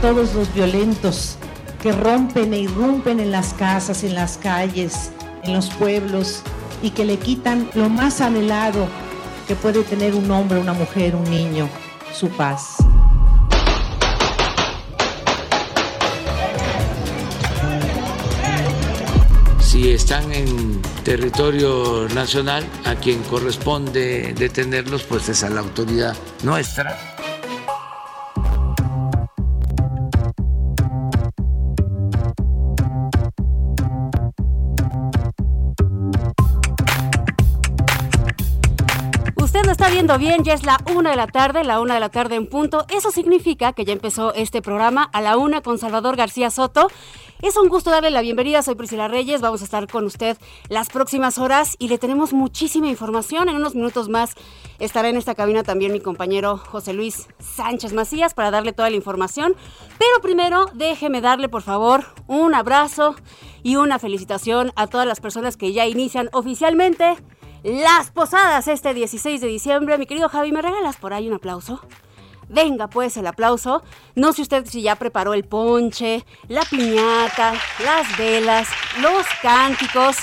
Todos los violentos que rompen e irrumpen en las casas, en las calles, en los pueblos y que le quitan lo más anhelado que puede tener un hombre, una mujer, un niño, su paz. Si están en territorio nacional, a quien corresponde detenerlos, pues es a la autoridad nuestra. Viendo bien, ya es la una de la tarde, la una de la tarde en punto. Eso significa que ya empezó este programa a la una con Salvador García Soto. Es un gusto darle la bienvenida, soy Priscila Reyes, vamos a estar con usted las próximas horas y le tenemos muchísima información. En unos minutos más estará en esta cabina también mi compañero José Luis Sánchez Macías para darle toda la información. Pero primero déjeme darle por favor un abrazo y una felicitación a todas las personas que ya inician oficialmente las posadas este 16 de diciembre. Mi querido Javi, ¿me regalas por ahí un aplauso? Venga pues el aplauso. No sé usted si ya preparó el ponche, la piñata, las velas, los cánticos.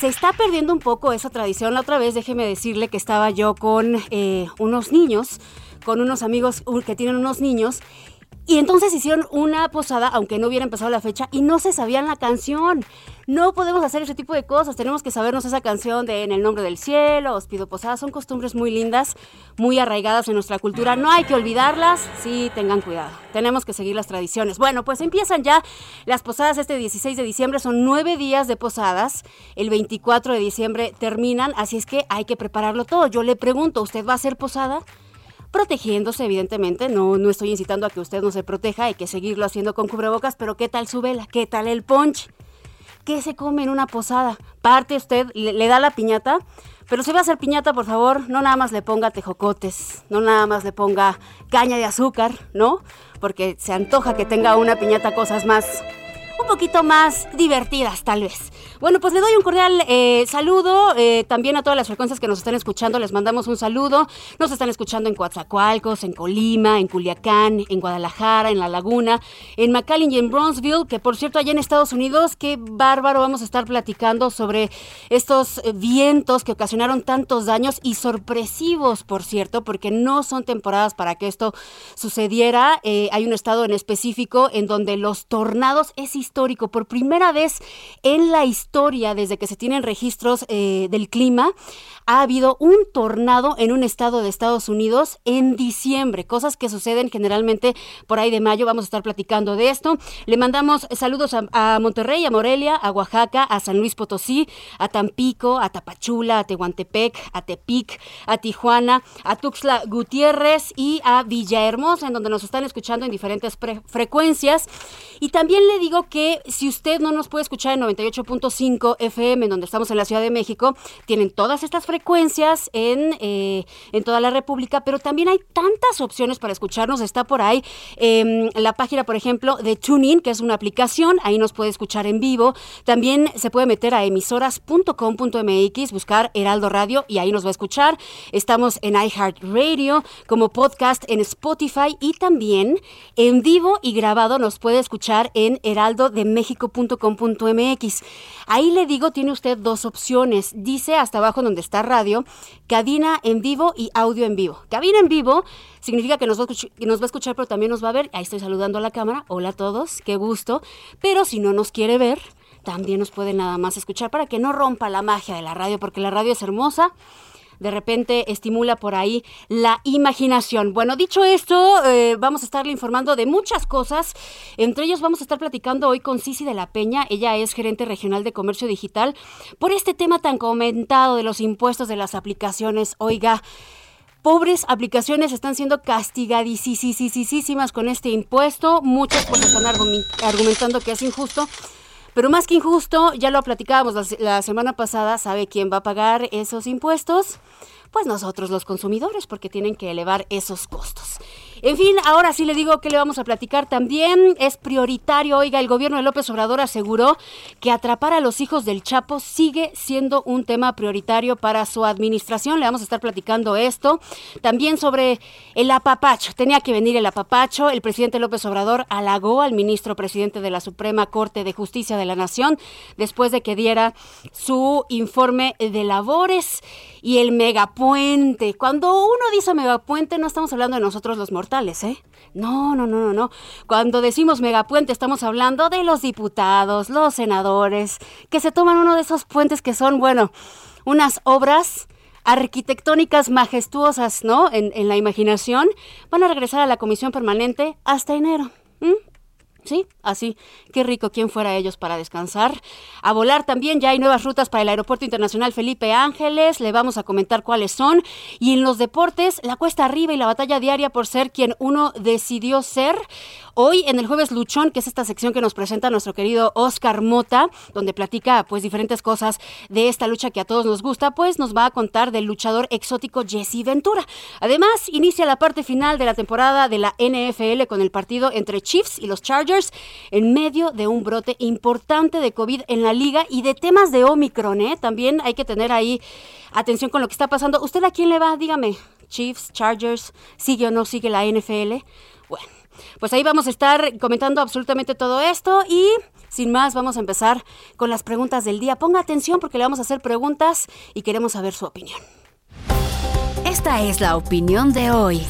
Se está perdiendo un poco esa tradición. La otra vez déjeme decirle que estaba yo con eh, unos niños, con unos amigos que tienen unos niños. Y entonces hicieron una posada, aunque no hubiera empezado la fecha, y no se sabían la canción. No podemos hacer ese tipo de cosas. Tenemos que sabernos esa canción de En el nombre del cielo, Os pido posada. Son costumbres muy lindas, muy arraigadas en nuestra cultura. No hay que olvidarlas. Sí, tengan cuidado. Tenemos que seguir las tradiciones. Bueno, pues empiezan ya las posadas este 16 de diciembre. Son nueve días de posadas. El 24 de diciembre terminan, así es que hay que prepararlo todo. Yo le pregunto, ¿usted va a hacer posada? Protegiéndose, evidentemente. No, no estoy incitando a que usted no se proteja, hay que seguirlo haciendo con cubrebocas, pero ¿qué tal su vela? ¿Qué tal el punch? ¿Qué se come en una posada? Parte usted, le, le da la piñata, pero si va a hacer piñata, por favor, no nada más le ponga tejocotes, no nada más le ponga caña de azúcar, ¿no? Porque se antoja que tenga una piñata cosas más un poquito más divertidas tal vez. Bueno, pues le doy un cordial eh, saludo eh, también a todas las frecuencias que nos están escuchando. Les mandamos un saludo. Nos están escuchando en Coatzacoalcos, en Colima, en Culiacán, en Guadalajara, en La Laguna, en McAllen y en Bronzeville, que por cierto allá en Estados Unidos, qué bárbaro, vamos a estar platicando sobre estos eh, vientos que ocasionaron tantos daños y sorpresivos, por cierto, porque no son temporadas para que esto sucediera. Hay un estado en específico en donde los tornados es histórico. Por primera vez en la historia, desde que se tienen registros eh, del clima, ha habido un tornado en un estado de Estados Unidos en diciembre, cosas que suceden generalmente por ahí de mayo. Vamos a estar platicando de esto. Le mandamos saludos a, Monterrey, a Morelia, a Oaxaca, a San Luis Potosí, a Tampico, a Tapachula, a Tehuantepec, a Tepic, a Tijuana, a Tuxtla Gutiérrez y a Villahermosa, en donde nos están escuchando en diferentes frecuencias. Y también le digo que si usted no nos puede escuchar en 98.5 FM, en donde estamos en la Ciudad de México, tienen todas estas frecuencias en, eh, en toda la República, pero también hay tantas opciones para escucharnos. Está por ahí eh, la página, por ejemplo, de TuneIn, que es una aplicación, ahí nos puede escuchar en vivo. También se puede meter a emisoras.com.mx, buscar Heraldo Radio y ahí nos va a escuchar. Estamos en iHeartRadio, como podcast en Spotify y también en vivo y grabado nos puede escuchar en Heraldo heraldodemexico.com.mx. Ahí le digo, tiene usted dos opciones. Dice hasta abajo donde está radio, cabina en vivo y audio en vivo. Cabina en vivo significa que nos, va que nos va a escuchar, pero también nos va a ver. Ahí estoy saludando a la cámara. Hola a todos, qué gusto. Pero si no nos quiere ver, también nos puede nada más escuchar para que no rompa la magia de la radio, porque la radio es hermosa de repente estimula por ahí la imaginación. Bueno, dicho esto, eh, vamos a estarle informando de muchas cosas. Entre ellos vamos a estar platicando hoy con Cici de la Peña. Ella es gerente regional de comercio digital por este tema tan comentado de los impuestos de las aplicaciones. Oiga, pobres aplicaciones están siendo castigadísimas con este impuesto. Muchas pues están argumentando que es injusto. Pero más que injusto, ya lo platicábamos la, semana pasada, ¿sabe quién va a pagar esos impuestos? Pues nosotros los consumidores, porque tienen que elevar esos costos. En fin, ahora sí le digo que le vamos a platicar también. Es prioritario, oiga, el gobierno de López Obrador aseguró que atrapar a los hijos del Chapo sigue siendo un tema prioritario para su administración. Le vamos a estar platicando esto. También sobre el apapacho. Tenía que venir el apapacho. El presidente López Obrador halagó al ministro presidente de la Suprema Corte de Justicia de la Nación después de que diera su informe de labores y el megapuente. Cuando uno dice megapuente, no estamos hablando de nosotros los mortales ¿eh? No, no, no, no, no. Cuando decimos megapuente estamos hablando de los diputados, los senadores, que se toman uno de esos puentes que son, bueno, unas obras arquitectónicas majestuosas, ¿no? En, la imaginación, van a regresar a la comisión permanente hasta enero. Sí, así. Qué rico quien fuera ellos para descansar. A volar también ya hay nuevas rutas para el Aeropuerto Internacional Felipe Ángeles. Le vamos a comentar cuáles son. Y en los deportes, la cuesta arriba y la batalla diaria por ser quien uno decidió ser. Hoy en el jueves Luchón, que es esta sección que nos presenta nuestro querido Oscar Mota, donde platica pues diferentes cosas de esta lucha que a todos nos gusta, pues nos va a contar del luchador exótico Jesse Ventura. Además, inicia la parte final de la temporada de la NFL con el partido entre Chiefs y los Chargers en medio de un brote importante de COVID en la liga y de temas de Omicron, ¿eh? También hay que tener ahí atención con lo que está pasando. ¿Usted a quién le va? Dígame. Chiefs, Chargers, ¿sigue o no sigue la NFL? Bueno, pues ahí vamos a estar comentando absolutamente todo esto y sin más vamos a empezar con las preguntas del día. Ponga atención porque le vamos a hacer preguntas y queremos saber su opinión. Esta es la opinión de hoy.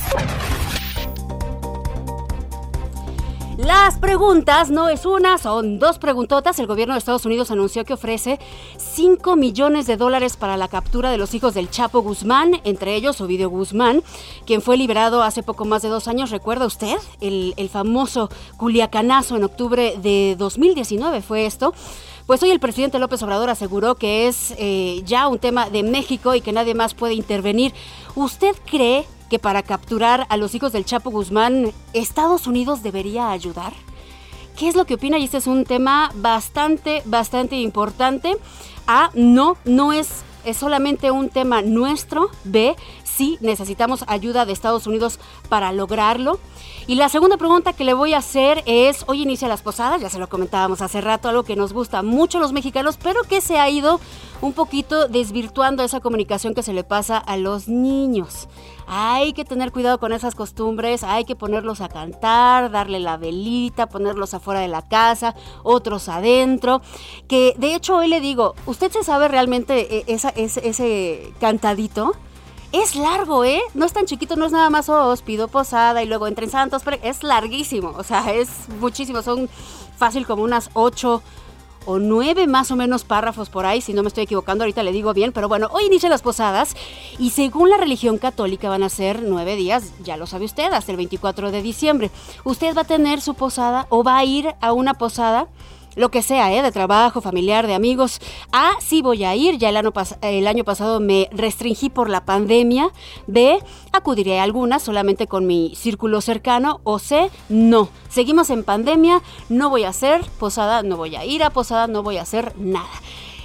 Las preguntas no es una, son dos preguntotas. El gobierno de Estados Unidos anunció que ofrece 5 millones de dólares para la captura de los hijos del Chapo Guzmán, entre ellos Ovidio Guzmán, quien fue liberado hace poco más de dos años. ¿Recuerda usted? El, famoso Culiacanazo en octubre de 2019 fue esto. Pues hoy el presidente López Obrador aseguró que es eh, ya un tema de México y que nadie más puede intervenir. ¿Usted cree que para capturar a los hijos del Chapo Guzmán, Estados Unidos debería ayudar? ¿Qué es lo que opina? Y este es un tema bastante, bastante importante. A, no, no es, es solamente un tema nuestro. B, sí necesitamos ayuda de Estados Unidos para lograrlo. Y la segunda pregunta que le voy a hacer es, hoy inicia las posadas, ya se lo comentábamos hace rato, algo que nos gusta mucho a los mexicanos, pero que se ha ido un poquito desvirtuando esa comunicación que se le pasa a los niños. Hay que tener cuidado con esas costumbres, hay que ponerlos a cantar, darle la velita, ponerlos afuera de la casa, otros adentro. Que de hecho hoy le digo, ¿usted se sabe realmente eh, ese cantadito? Es largo, ¿eh? No es tan chiquito, no es nada más, os pido posada y luego entren santos, pero es larguísimo, o sea, es muchísimo, son fácil como unas ocho o nueve más o menos párrafos por ahí, si no me estoy equivocando, ahorita le digo bien, pero bueno, hoy inician las posadas y según la religión católica van a ser nueve días, ya lo sabe usted, hasta el 24 de diciembre. Usted va a tener su posada o va a ir a una posada lo que sea, ¿eh? de trabajo, familiar, de amigos. Ah, sí voy a ir, ya el año, pasado me restringí por la pandemia. B, acudiré a algunas solamente con mi círculo cercano. O C, no, seguimos en pandemia, no voy a hacer posada, no voy a ir a posada, no voy a hacer nada.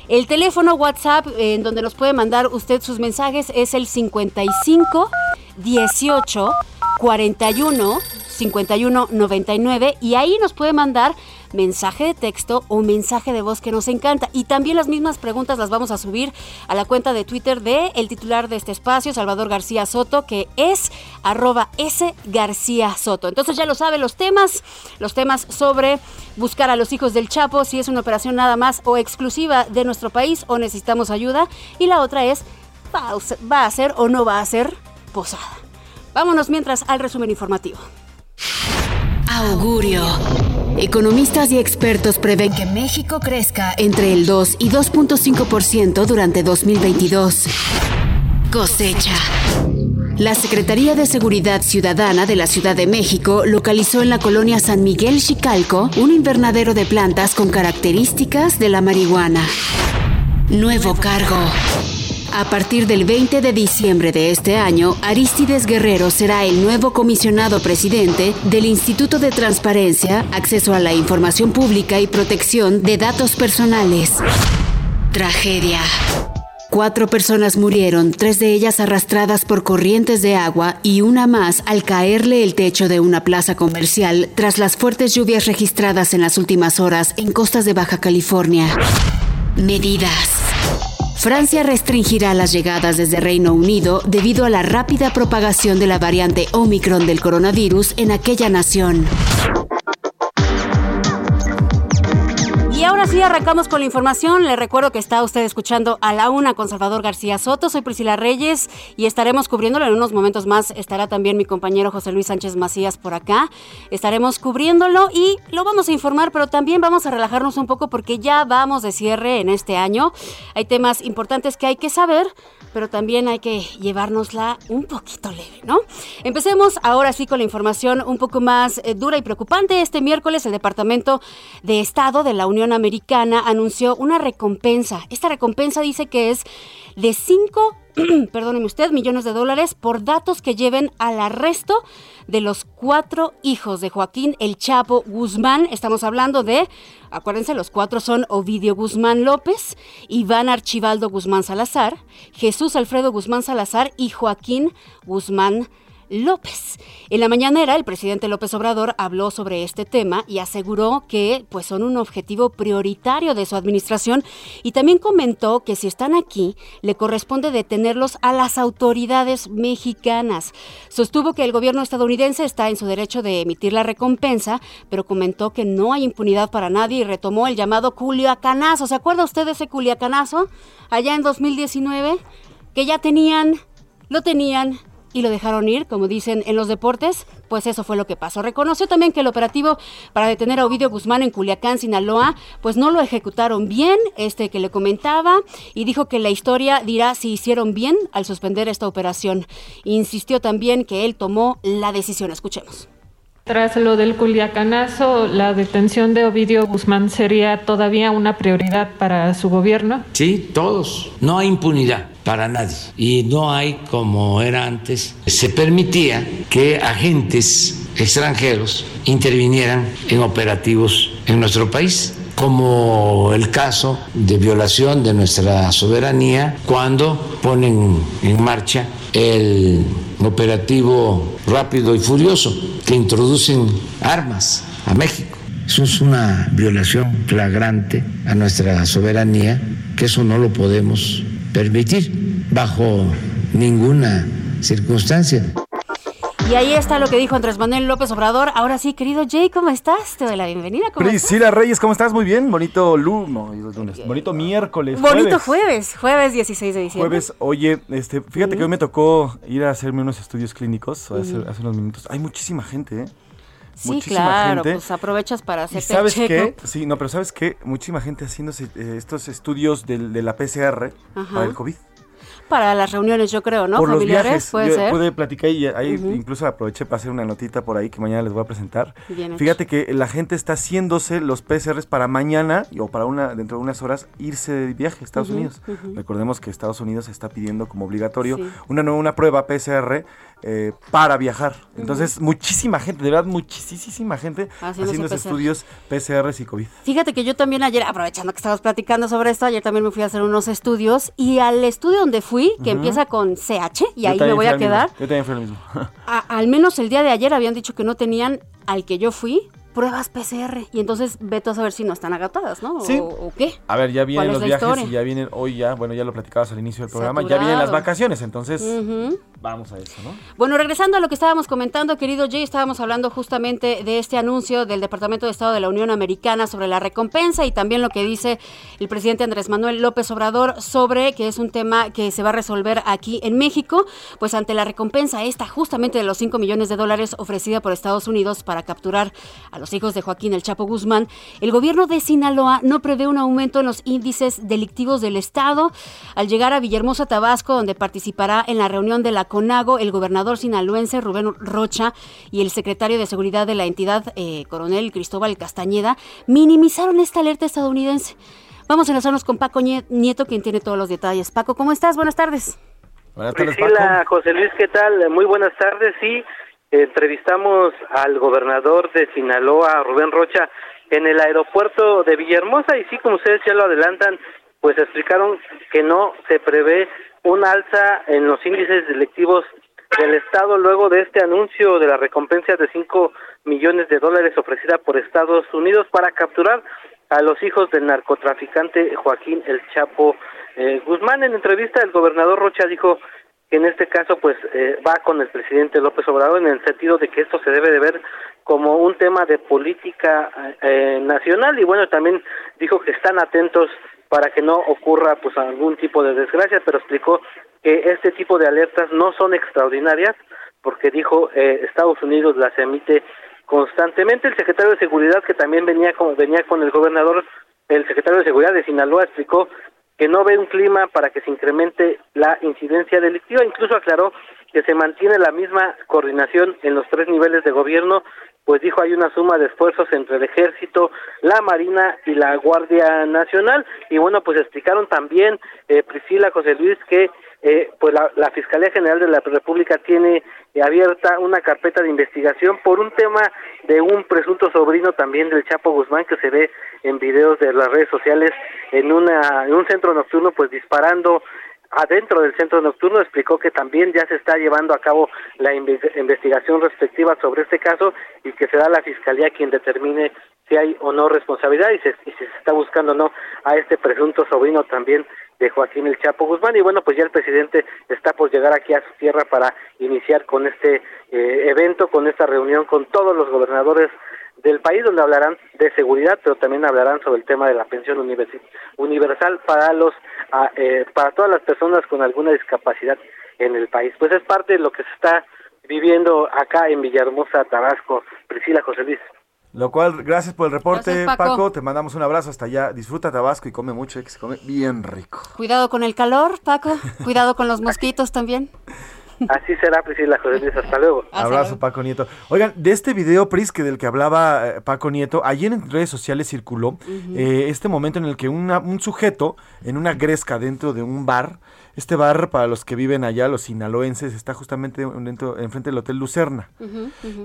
El teléfono WhatsApp en donde nos puede mandar usted sus mensajes es el 55 18 41 51 99 y ahí nos puede mandar mensaje de texto o mensaje de voz que nos encanta. Y también las mismas preguntas las vamos a subir a la cuenta de Twitter de el titular de este espacio, Salvador García Soto, que es arroba S García Soto. Entonces ya lo sabe, los temas, los temas sobre buscar a los hijos del Chapo, si es una operación nada más o exclusiva de nuestro país o necesitamos ayuda. Y la otra es, ¿va a ser o no va a ser posada? Vámonos mientras al resumen informativo. Augurio. Economistas y expertos prevén que México crezca entre el 2 y 2.5% durante 2022. Cosecha. La Secretaría de Seguridad Ciudadana de la Ciudad de México localizó en la colonia San Miguel Chicalco un invernadero de plantas con características de la marihuana. Nuevo cargo. A partir del 20 de diciembre de este año, Aristides Guerrero será el nuevo comisionado presidente del Instituto de Transparencia, Acceso a la Información Pública y Protección de Datos Personales. Tragedia. Cuatro personas murieron, tres de ellas arrastradas por corrientes de agua y una más al caerle el techo de una plaza comercial tras las fuertes lluvias registradas en las últimas horas en costas de Baja California. Medidas. Francia restringirá las llegadas desde Reino Unido debido a la rápida propagación de la variante Omicron del coronavirus en aquella nación. Y ahora sí arrancamos con la información. Le recuerdo que está usted escuchando a la una con Salvador García Soto. Soy Priscila Reyes y estaremos cubriéndolo en unos momentos más. Estará también mi compañero José Luis Sánchez Macías por acá. Estaremos cubriéndolo y lo vamos a informar, pero también vamos a relajarnos un poco porque ya vamos de cierre en este año. Hay temas importantes que hay que saber, pero también hay que llevárnosla un poquito leve, ¿no? Empecemos ahora sí con la información un poco más eh, dura y preocupante. Este miércoles el Departamento de Estado de la Unión Americana anunció una recompensa. Esta recompensa dice que es de 5 perdóneme usted, millones de dólares por datos que lleven al arresto de los cuatro hijos de Joaquín El Chapo Guzmán. Estamos hablando de, acuérdense, los cuatro son Ovidio Guzmán López, Iván Archibaldo Guzmán Salazar, Jesús Alfredo Guzmán Salazar y Joaquín Guzmán López. En la mañanera, el presidente López Obrador habló sobre este tema y aseguró que pues, son un objetivo prioritario de su administración y también comentó que si están aquí, le corresponde detenerlos a las autoridades mexicanas. Sostuvo que el gobierno estadounidense está en su derecho de emitir la recompensa, pero comentó que no hay impunidad para nadie y retomó el llamado Culiacanazo. ¿Se acuerda usted de ese Culiacanazo allá en 2019? Que ya tenían, lo tenían y lo dejaron ir, como dicen en los deportes, pues eso fue lo que pasó. Reconoció también que el operativo para detener a Ovidio Guzmán en Culiacán, Sinaloa, pues no lo ejecutaron bien, este que le comentaba, y dijo que la historia dirá si hicieron bien al suspender esta operación. Insistió también que él tomó la decisión. Escuchemos. Tras lo del Culiacanazo, la detención de Ovidio Guzmán sería todavía una prioridad para su gobierno. Sí, todos. No hay impunidad para nadie. Y no hay, como era antes, se permitía que agentes extranjeros intervinieran en operativos en nuestro país como el caso de violación de nuestra soberanía cuando ponen en marcha el operativo rápido y furioso que introducen armas a México. Eso es una violación flagrante a nuestra soberanía, que eso no lo podemos permitir bajo ninguna circunstancia. Y ahí está lo que dijo Andrés Manuel López Obrador. Ahora sí, querido Jay, ¿cómo estás? Te doy la bienvenida. ¿Cómo Priscila Reyes, ¿cómo estás? Muy bien. Bonito lunes, bonito miércoles. Bonito jueves. jueves, 16 de diciembre. Jueves, oye, este, fíjate que hoy me tocó ir a hacerme unos estudios clínicos hace, hace unos minutos. Hay muchísima gente, ¿eh? Sí, Muchísima claro, gente. pues aprovechas para ¿Y hacerte sabes qué? Sí, no, pero ¿sabes qué? Muchísima gente haciéndose eh, estos estudios del- de, la PCR Ajá. para el COVID. Para las reuniones, yo creo, ¿no? por los Familiares, viajes. puede Yo ser. pude platicar y ahí incluso aproveché para hacer una notita por ahí que mañana les voy a presentar. Bien hecho. Fíjate que la gente está haciéndose los PCRs para mañana o para una dentro de unas horas irse de viaje a Estados Unidos. Recordemos que Estados Unidos está pidiendo como obligatorio Sí. una nueva una prueba PCR eh, para viajar. Entonces, muchísima gente, de verdad, muchísima gente PCR. estudios PCRs y COVID. Fíjate que yo también ayer, aprovechando que estábamos platicando sobre esto, ayer también me fui a hacer unos estudios y al estudio donde fui, que empieza con CH, y Yo ahí me voy fui a quedar, Yo también fui al mismo. a- al menos el día de ayer habían dicho que no tenían al que yo fui pruebas PCR. Y entonces vete a saber si no están agotadas, ¿no? Sí. O, qué. A ver, ya vienen ¿Cuál es los viajes historia? y ya vienen, hoy ya, bueno, ya lo platicabas al inicio del programa, ya vienen las vacaciones, entonces vamos a eso, ¿no? Bueno, regresando a lo que estábamos comentando, querido Jay, estábamos hablando justamente de este anuncio del Departamento de Estado de la Unión Americana sobre la recompensa y también lo que dice el presidente Andrés Manuel López Obrador sobre que es un tema que se va a resolver aquí en México, pues ante la recompensa esta justamente de los 5 millones de dólares ofrecida por Estados Unidos para capturar a los hijos de Joaquín El Chapo Guzmán, el gobierno de Sinaloa no prevé un aumento en los índices delictivos del Estado. Al llegar a Villahermosa, Tabasco, donde participará en la reunión de la CONAGO, el gobernador sinaloense Rubén Rocha y el secretario de Seguridad de la entidad, eh, coronel Cristóbal Castañeda, minimizaron esta alerta estadounidense. Vamos a enlazarnos con Paco Nie- Nieto, quien tiene todos los detalles. Paco, ¿cómo estás? Buenas tardes. Buenas tardes, Priscila, Paco. José Luis, ¿qué tal? Muy buenas tardes. Sí, entrevistamos al gobernador de Sinaloa, Rubén Rocha, en el aeropuerto de Villahermosa y sí, como ustedes ya lo adelantan, pues explicaron que no se prevé un alza en los índices delictivos del Estado luego de este anuncio de la recompensa de 5 millones de dólares ofrecida por Estados Unidos para capturar a los hijos del narcotraficante Joaquín El Chapo eh, Guzmán. En entrevista, el gobernador Rocha dijo en este caso pues eh, va con el presidente López Obrador en el sentido de que esto se debe de ver como un tema de política eh, nacional. Y bueno también dijo que están atentos para que no ocurra pues algún tipo de desgracia pero explicó que este tipo de alertas no son extraordinarias porque dijo eh, Estados Unidos las emite constantemente. El secretario de seguridad que también venía con venía con el gobernador el secretario de seguridad de Sinaloa explicó que no ve un clima para que se incremente la incidencia delictiva. Incluso aclaró que se mantiene la misma coordinación en los tres niveles de gobierno, pues dijo hay una suma de esfuerzos entre el ejército, la marina y la Guardia Nacional. Y bueno, pues explicaron también, eh, Priscila, José Luis, que eh, pues la, la Fiscalía General de la República tiene eh, abierta una carpeta de investigación por un tema de un presunto sobrino también del Chapo Guzmán que se ve en videos de las redes sociales en una un centro nocturno pues disparando adentro del centro nocturno. Explicó que también ya se está llevando a cabo la inve- investigación respectiva sobre este caso y que será la fiscalía quien determine si hay o no responsabilidad y, se, y si se está buscando o no a este presunto sobrino también de Joaquín El Chapo Guzmán. Y bueno pues ya el presidente está por llegar aquí a su tierra para iniciar con este eh, evento, con esta reunión con todos los gobernadores del país donde hablarán de seguridad pero también hablarán sobre el tema de la pensión universal para los ah, eh, para todas las personas con alguna discapacidad en el país. Pues es parte de lo que se está viviendo acá en Villahermosa Tabasco. Priscila José Luis Lo cual, gracias por el reporte, Gracias, Paco. Paco. Te mandamos un abrazo hasta allá. Disfruta Tabasco y come mucho, eh, que se come bien rico. Cuidado con el calor, Paco. Cuidado con los mosquitos también. así será Priscila José Luis hasta luego Hasta Abrazo, luego. Paco Nieto. Oigan, de este video, Pris, que del que hablaba eh, Paco Nieto, ayer en redes sociales circuló eh, este momento en el que una- un sujeto en una gresca dentro de un bar, este bar, para los que viven allá, los sinaloenses, está justamente dentro, enfrente del Hotel Lucerna.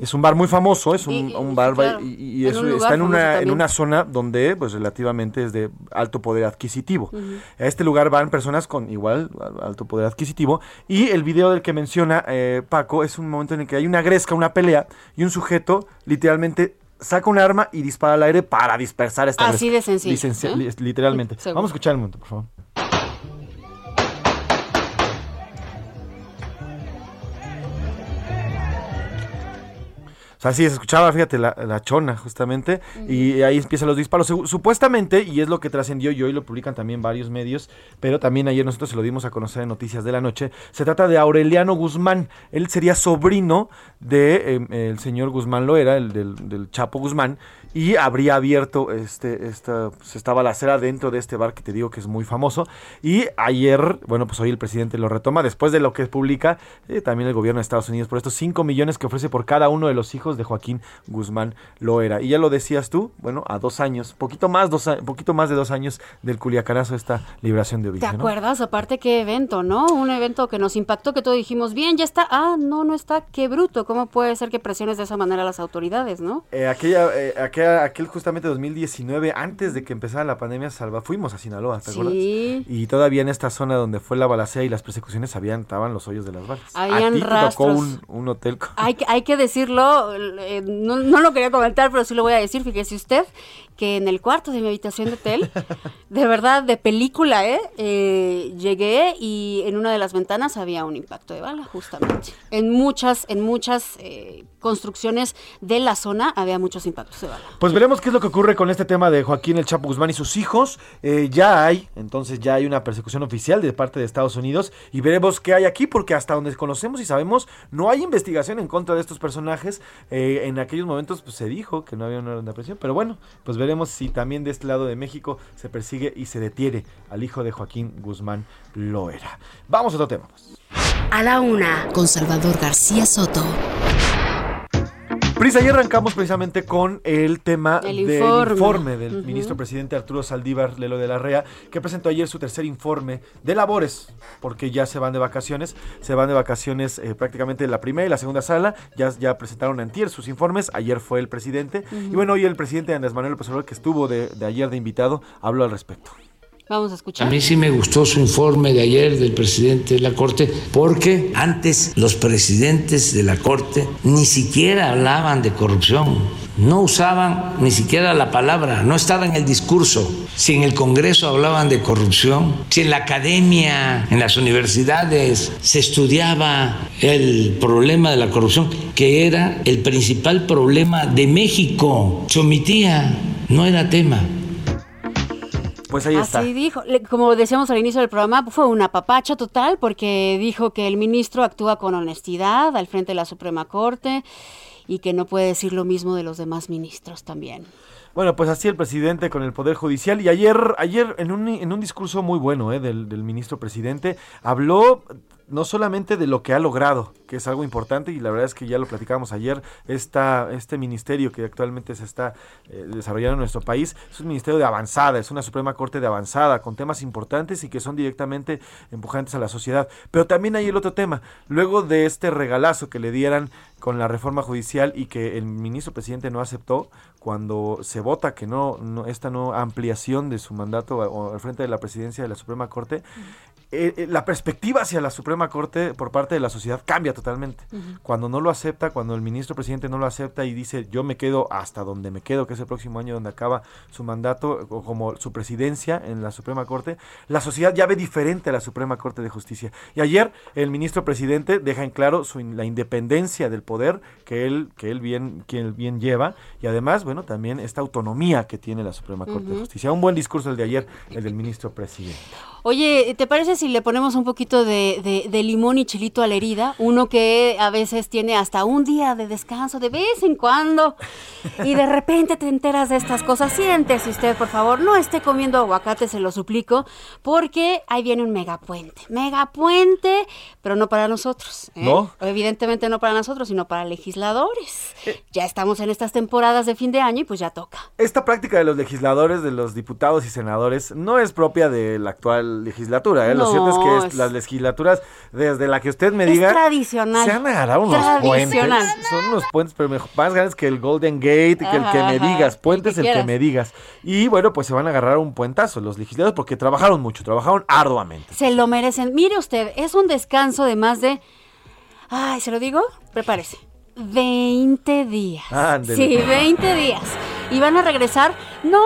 Es un bar muy famoso, es un, Y- y- un sí, bar claro. y, y En es- un lugar está en una, en una zona donde pues relativamente es de alto poder adquisitivo. A este lugar van personas con igual alto poder adquisitivo y el video del que menciona eh, Paco es un momento en el que hay una gresca, una pelea y un sujeto literalmente saca un arma y dispara al aire para dispersar esta Así gresca. de sencillo, ¿eh? Literalmente. Seguro. Vamos a escuchar el momento, por favor. O sea, sí, se escuchaba, fíjate, la, la chona, justamente, y ahí empiezan los disparos. Su- Supuestamente, y es lo que trascendió y hoy lo publican también varios medios, pero también ayer nosotros se lo dimos a conocer en Noticias de la Noche, se trata de Aureliano Guzmán. Él sería sobrino del de, eh, el señor Guzmán Loera, el del, del Chapo Guzmán, y habría abierto este, esta, pues, esta balacera dentro de este bar que te digo que es muy famoso. Y ayer, bueno, pues hoy el presidente lo retoma, después de lo que publica eh, también el gobierno de Estados Unidos por estos 5 millones que ofrece por cada uno de los hijos de Joaquín Guzmán Loera. Y ya lo decías tú, bueno, a dos años, poquito más, dos, poquito más de dos años del culiacanazo esta liberación de ¿Te Ovidio. ¿no? acuerdas? Aparte, qué evento, ¿no? Un evento que nos impactó, que todos dijimos, bien, ya está. Ah, no, no está. Qué bruto. ¿Cómo puede ser que presiones de esa manera a las autoridades, no? Eh, aquella, eh, aquella aquel, aquel justamente 2019, antes de que empezara la pandemia, Salva, fuimos a Sinaloa, ¿te acuerdas? Y todavía en esta zona donde fue la balacea y las persecuciones, habían, estaban los hoyos de las balas. Habían a ti te rastros. tocó un, un hotel con- Hay, que- hay que decirlo, eh, no, no lo quería comentar, pero sí lo voy a decir, fíjese usted, que en el cuarto de mi habitación de hotel, de verdad, de película, ¿eh? Eh, llegué y en una de las ventanas había un impacto de bala, justamente. En muchas, en muchas eh, construcciones de la zona había muchos impactos de bala. Pues veremos qué es lo que ocurre con este tema de Joaquín El Chapo Guzmán y sus hijos. Eh, ya hay, entonces ya hay una persecución oficial de parte de Estados Unidos y veremos qué hay aquí porque hasta donde conocemos y sabemos no hay investigación en contra de estos personajes. En aquellos momentos pues, se dijo que no había una orden de aprehensión, pero bueno, pues veremos si también de este lado de México se persigue y se detiene al hijo de Joaquín Guzmán Loera. Vamos a otro tema. A la una, con Salvador García Soto. Prisa, y arrancamos precisamente con el tema El del informe. informe del ministro presidente Arturo Saldívar Lelo de la Rea, que presentó ayer su tercer informe de labores, porque ya se van de vacaciones, se van de vacaciones eh, prácticamente la primera y la segunda sala, ya, ya presentaron antier sus informes, ayer fue el presidente, y bueno, hoy el presidente Andrés Manuel López Obrador, que estuvo de, de ayer de invitado, habló al respecto. Vamos a A escuchar. mí sí me gustó su informe de ayer del presidente de la Corte, porque antes los presidentes de la Corte ni siquiera hablaban de corrupción, no usaban ni siquiera la palabra, no estaba en el discurso. Si en el Congreso hablaban de corrupción, si en la academia, en las universidades se estudiaba el problema de la corrupción, que era el principal problema de México, se omitía, no era tema. Pues ahí está. Así dijo, como decíamos al inicio del programa, fue una papacha total porque dijo que el ministro actúa con honestidad al frente de la Suprema Corte y que no puede decir lo mismo de los demás ministros también. Bueno, pues así el presidente con el Poder Judicial. Y ayer, ayer en, un, en un discurso muy bueno eh, del, del ministro presidente, habló no solamente de lo que ha logrado, que es algo importante, y la verdad es que ya lo platicábamos ayer, esta, este ministerio que actualmente se está eh, desarrollando en nuestro país, es un ministerio de avanzada, es una Suprema Corte de avanzada, con temas importantes y que son directamente empujantes a la sociedad. Pero también hay el otro tema, luego de este regalazo que le dieran con la reforma judicial y que el ministro presidente no aceptó cuando se vota que no, no esta no ampliación de su mandato al frente de la presidencia de la Suprema Corte, eh, eh, la perspectiva hacia la Suprema Corte por parte de la sociedad cambia totalmente. Cuando no lo acepta, cuando el ministro presidente no lo acepta y dice yo me quedo hasta donde me quedo, que es el próximo año donde acaba su mandato o como su presidencia en la Suprema Corte, la sociedad ya ve diferente a la Suprema Corte de Justicia. Y ayer el ministro presidente deja en claro su, la independencia del poder que él, que él bien, que él bien lleva y además, bueno, también esta autonomía que tiene la Suprema Corte de. Justicia. Un buen discurso el de ayer, el del ministro presidente. Oye, ¿te parece si le ponemos un poquito de, de- de limón y chilito a la herida? Uno que a veces tiene hasta un día de descanso de vez en cuando y de repente te enteras de estas cosas. Siéntese usted, por favor, no esté comiendo aguacate, se lo suplico, porque ahí viene un megapuente. Megapuente, pero no para nosotros. ¿eh? ¿No? Evidentemente no para nosotros, sino para legisladores. Ya estamos en estas temporadas de fin de año y pues ya toca. Esta práctica de los legisladores, de los diputados y senadores, no es propia de la actual legislatura. ¿eh? Cierto es que es- las legislaturas, desde la que usted me Es diga, tradicional. se han agarrado unos Tradicional. puentes. Son unos puentes, pero más grandes que el Golden Gate, que el que Ajá, me digas. el Puentes, que el que me digas. Y bueno, pues se van a agarrar un puentazo los legisladores porque trabajaron mucho, trabajaron arduamente. Se lo merecen. Mire usted, es un descanso de más de. Ay, ¿se lo digo? Prepárese. 20 días. Sí, 20 días. Y van a regresar. No.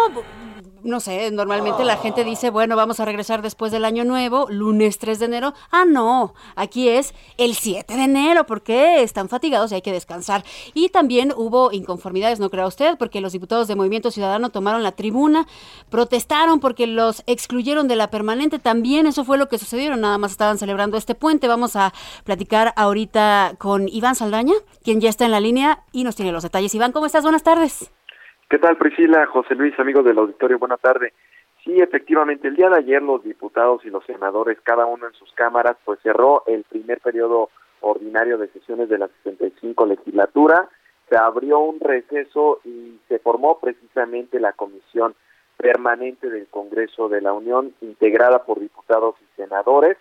No sé, normalmente la gente dice, bueno, vamos a regresar después del año nuevo, lunes 3 de enero. Ah, no, aquí es el 7 de enero, porque están fatigados y hay que descansar. Y también hubo inconformidades, no crea usted, porque los diputados de Movimiento Ciudadano tomaron la tribuna, protestaron porque los excluyeron de la permanente. También eso fue lo que sucedió, nada más estaban celebrando este puente. Vamos a platicar ahorita con Iván Saldaña, quien ya está en la línea y nos tiene los detalles. Iván, ¿cómo estás? Buenas tardes. ¿Qué tal Priscila, José Luis, amigos del auditorio? Buena tarde. Sí, efectivamente, el día de ayer los diputados y los senadores, cada uno en sus cámaras, pues cerró el primer periodo ordinario de sesiones de la 65 legislatura, se abrió un receso y se formó precisamente la comisión permanente del Congreso de la Unión, integrada por diputados y senadores.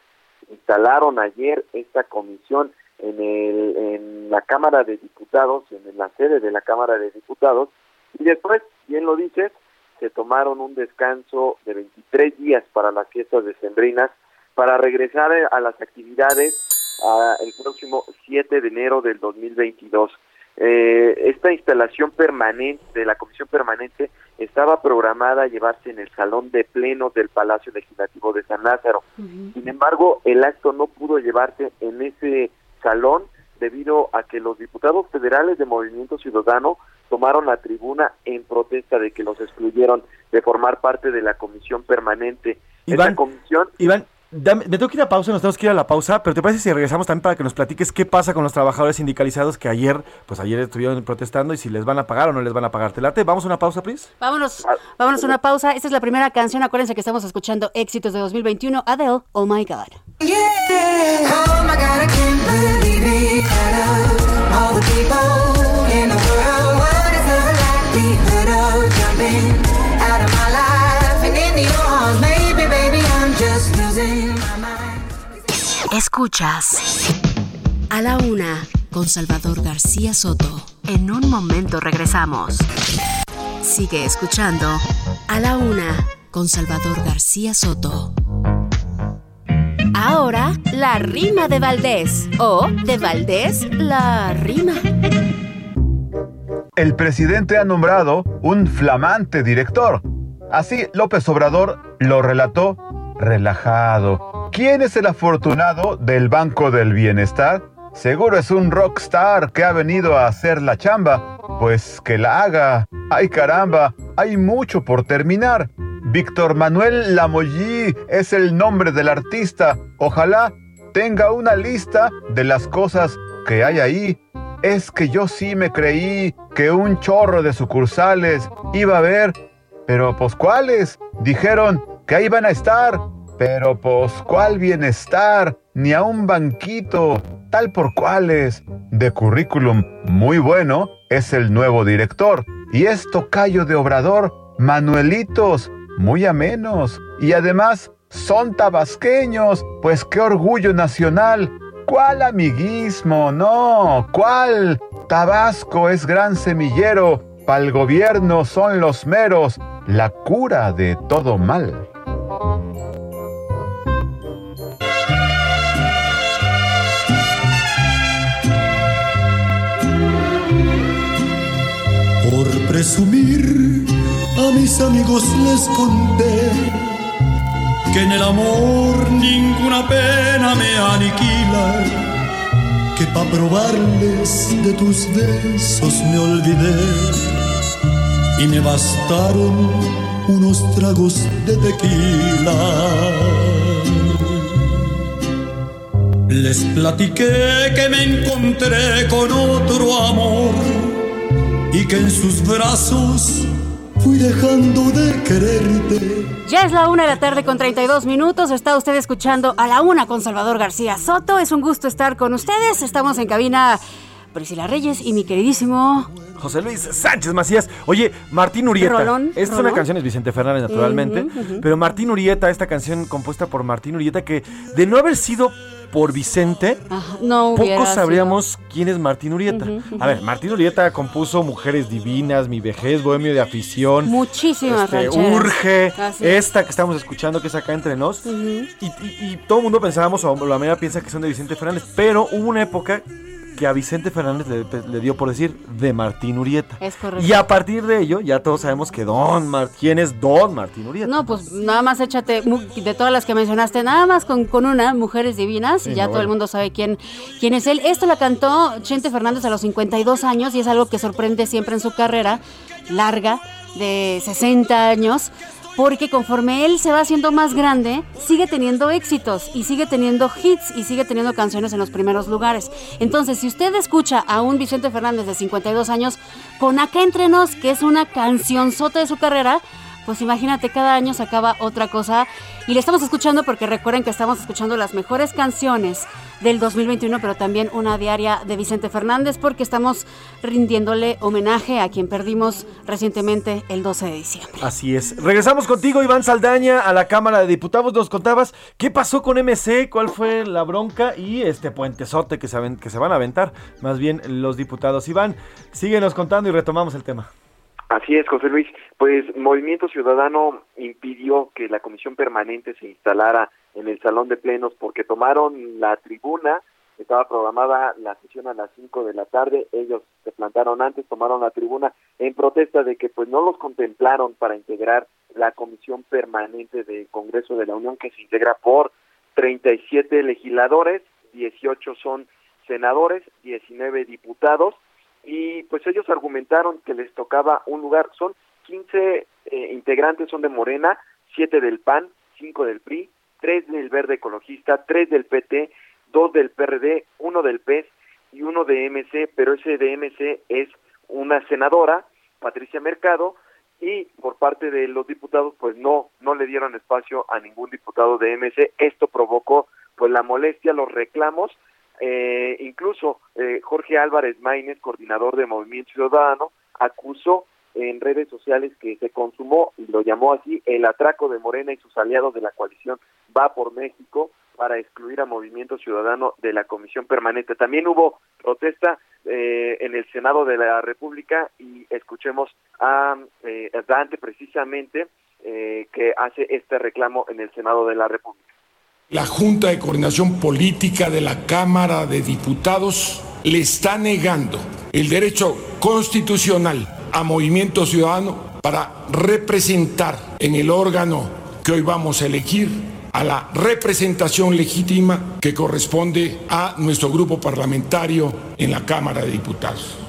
Instalaron ayer esta comisión en, el, en la Cámara de Diputados, en la sede de la Cámara de Diputados, Y después, bien lo dices, se tomaron un descanso de 23 días para las fiestas decembrinas para regresar a las actividades a el próximo 7 de enero del 2022. Eh, esta instalación permanente de la comisión permanente estaba programada a llevarse en el salón de pleno del Palacio Legislativo de San Lázaro. Sin embargo, el acto no pudo llevarse en ese salón debido a que los diputados federales de Movimiento Ciudadano tomaron la tribuna en protesta de que los excluyeron de formar parte de la comisión permanente. Iván, comisión Iván, dame- me tengo que ir a pausa, nos tenemos que ir a la pausa, pero ¿te parece si regresamos también para que nos platiques qué pasa con los trabajadores sindicalizados que ayer, pues ayer estuvieron protestando y si les van a pagar o no les van a pagar? ¿Te late? ¿Vamos a una pausa, please? Vámonos, vámonos a una pausa. Esta es la primera canción. Acuérdense que estamos escuchando éxitos de 2021. Adele, Oh My God. Oh my God, I can't believe it. All the people Escuchas A la Una con Salvador García Soto. En un momento regresamos. Sigue escuchando A la Una con Salvador García Soto. Ahora, la rima de Valdés. O de Valdés, la rima. El presidente ha nombrado un flamante director. Así López Obrador lo relató relajado. ¿Quién es el afortunado del Banco del Bienestar? Seguro es un rockstar que ha venido a hacer la chamba. Pues que la haga. ¡Ay caramba! Hay mucho por terminar. Víctor Manuel Lamollí es el nombre del artista. Ojalá tenga una lista de las cosas que hay ahí. Es que yo sí me creí que un chorro de sucursales iba a haber. Pero pues cuáles? Dijeron que ahí van a estar. Pero pues cuál bienestar, ni a un banquito, tal por cuáles. De currículum muy bueno es el nuevo director. Y es tocayo de obrador, Manuelitos, muy amenos. Y además son tabasqueños, pues qué orgullo nacional. ¿Cuál amiguismo? No, ¿cuál? Tabasco es gran semillero, pa'l gobierno son los meros, la cura de todo mal. Por presumir, a mis amigos les conté que en el amor ninguna pena me aniquila, que pa' probarles de tus besos me olvidé y me bastaron unos tragos de tequila. Les platiqué que me encontré con otro amor y que en sus brazos fui dejando de quererte. Ya es la una de la tarde con 32 minutos. Está usted escuchando a la una con Salvador García Soto. Es un gusto estar con ustedes. Estamos en cabina Priscila Reyes y mi queridísimo. José Luis Sánchez Macías. Oye, Martín Urieta. Rolón, esta es Rolón. una canción, es Vicente Fernández, naturalmente. Pero Martín Urieta, esta canción compuesta por Martín Urieta, que de no haber sido por Vicente, Ajá, no hubiera pocos sido. sabríamos quién es Martín Urieta. A ver, Martín Urieta compuso Mujeres Divinas, Mi Vejez, Bohemio de Afición. Muchísimas este. Urge, Así es. esta que estamos escuchando que es acá entre nos. Ujú. y, y- y todo el mundo pensábamos, o la mayoría piensa que son de Vicente Fernández, pero hubo una época que a Vicente Fernández le, le dio por decir de Martín Urieta. Es correcto. Y a partir de ello, ya todos sabemos que Don Mar ¿quién es Don Martín Urieta? No, pues nada más échate, de todas las que mencionaste, nada más con, con una, Mujeres Divinas, Sí, y ya no, todo el mundo sabe quién, quién es él. Esto la cantó Chente Fernández a los 52 años y es algo que sorprende siempre en su carrera larga de 60 años. Porque conforme él se va haciendo más grande, sigue teniendo éxitos y sigue teniendo hits y sigue teniendo canciones en los primeros lugares. Entonces, si usted escucha a un Vicente Fernández de 52 años con Acá Entre Nos, que es una canción sota de su carrera, pues imagínate, cada año sacaba otra cosa. Y le estamos escuchando porque recuerden que estamos escuchando las mejores canciones del 2021, pero también una diaria de Vicente Fernández, porque estamos rindiéndole homenaje a quien perdimos recientemente el 12 de diciembre. Así es. Regresamos contigo, Iván Saldaña, a la Cámara de Diputados. Nos contabas qué pasó con MC, cuál fue la bronca y este puentezote que se, que se van a aventar, más bien los diputados. Iván, síguenos contando y retomamos el tema. Así es, José Luis. Pues Movimiento Ciudadano impidió que la comisión permanente se instalara en el salón de plenos porque tomaron la tribuna, estaba programada la sesión a las 5 de la tarde, ellos se plantaron antes, tomaron la tribuna en protesta de que pues no los contemplaron para integrar la comisión permanente del Congreso de la Unión que se integra por 37 legisladores, 18 son senadores, 19 diputados y pues ellos argumentaron que les tocaba un lugar, son 15 eh, integrantes son de Morena, 7 del PAN, 5 del PRI, 3 del Verde Ecologista, 3 del PT, 2 del PRD, 1 del PES y uno de MC, pero ese de MC es una senadora, Patricia Mercado, y por parte de los diputados pues no no le dieron espacio a ningún diputado de MC esto provocó pues la molestia los reclamos eh, incluso eh, Jorge Álvarez Maínez coordinador de Movimiento Ciudadano acusó en redes sociales que se consumó y lo llamó así el atraco de Morena y sus aliados de la coalición va por México para excluir a Movimiento Ciudadano de la Comisión Permanente. También hubo protesta eh, en el Senado de la República y escuchemos a eh, Dante precisamente eh, que hace este reclamo en el Senado de la República. La Junta de Coordinación Política de la Cámara de Diputados le está negando el derecho constitucional a Movimiento Ciudadano para representar en el órgano que hoy vamos a elegir a la representación legítima que corresponde a nuestro grupo parlamentario en la Cámara de Diputados.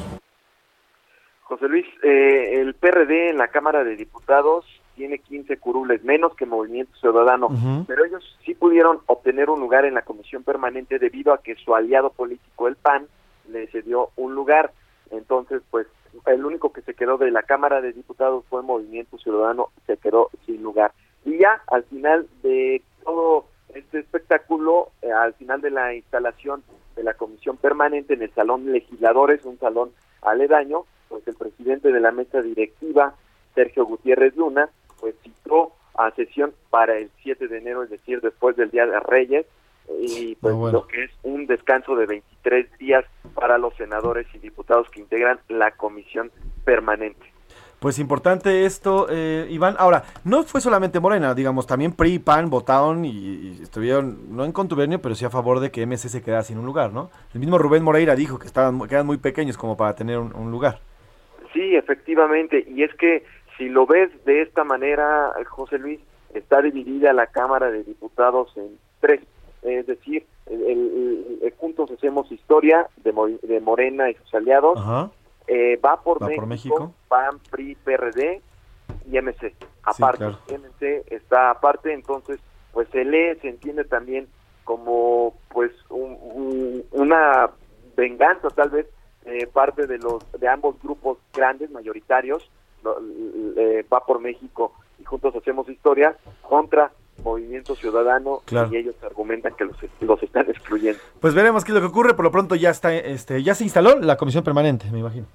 José Luis, eh, el PRD en la Cámara de Diputados tiene 15 curules menos que Movimiento Ciudadano, pero ellos sí pudieron obtener un lugar en la comisión permanente debido a que su aliado político, el PAN, le cedió un lugar. Entonces, pues, el único que se quedó de la Cámara de Diputados fue Movimiento Ciudadano, se quedó sin lugar. Y ya al final de todo este espectáculo, eh, al final de la instalación de la comisión permanente en el Salón Legisladores, un salón aledaño, pues el presidente de la mesa directiva, Sergio Gutiérrez Luna, pues citó a sesión para el 7 de enero, es decir, después del Día de Reyes, y pues Ah, bueno. lo que es un descanso de 23 días para los senadores y diputados que integran la comisión permanente. Pues importante esto, eh, Iván. Ahora, no fue solamente Morena, digamos, también PRI y PAN votaron y, y estuvieron, no en contubernio, pero sí a favor de que MC se quedara sin un lugar, ¿no? El mismo Rubén Moreira dijo que estaban, que eran muy pequeños como para tener un, un lugar. Sí, efectivamente, y es que si lo ves de esta manera, José Luis, está dividida la Cámara de Diputados en tres, es decir, el- el- el- Juntos Hacemos Historia de, de Morena y sus aliados, eh, va, por, Va México, por México. PAN, PRI, PRD y MC, aparte, claro. MC está aparte, entonces, pues se lee, se entiende también como, pues, un- un- una venganza tal vez eh, parte de los de ambos grupos grandes mayoritarios eh, va por México y juntos hacemos historia contra Movimiento Ciudadano Claro. y ellos argumentan que los, los están excluyendo. Pues veremos qué es lo que ocurre. Por lo pronto ya está, este, ya se instaló la comisión permanente, me imagino.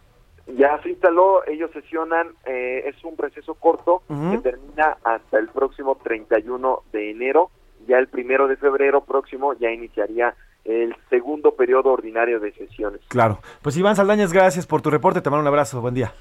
Ya se instaló, ellos sesionan, eh, es un receso corto que termina hasta el próximo 31 de enero. Ya el primero de febrero próximo ya iniciaría el segundo periodo ordinario de sesiones. Claro. Pues Iván Saldañas, gracias por tu reporte. Te mando un abrazo. Buen día.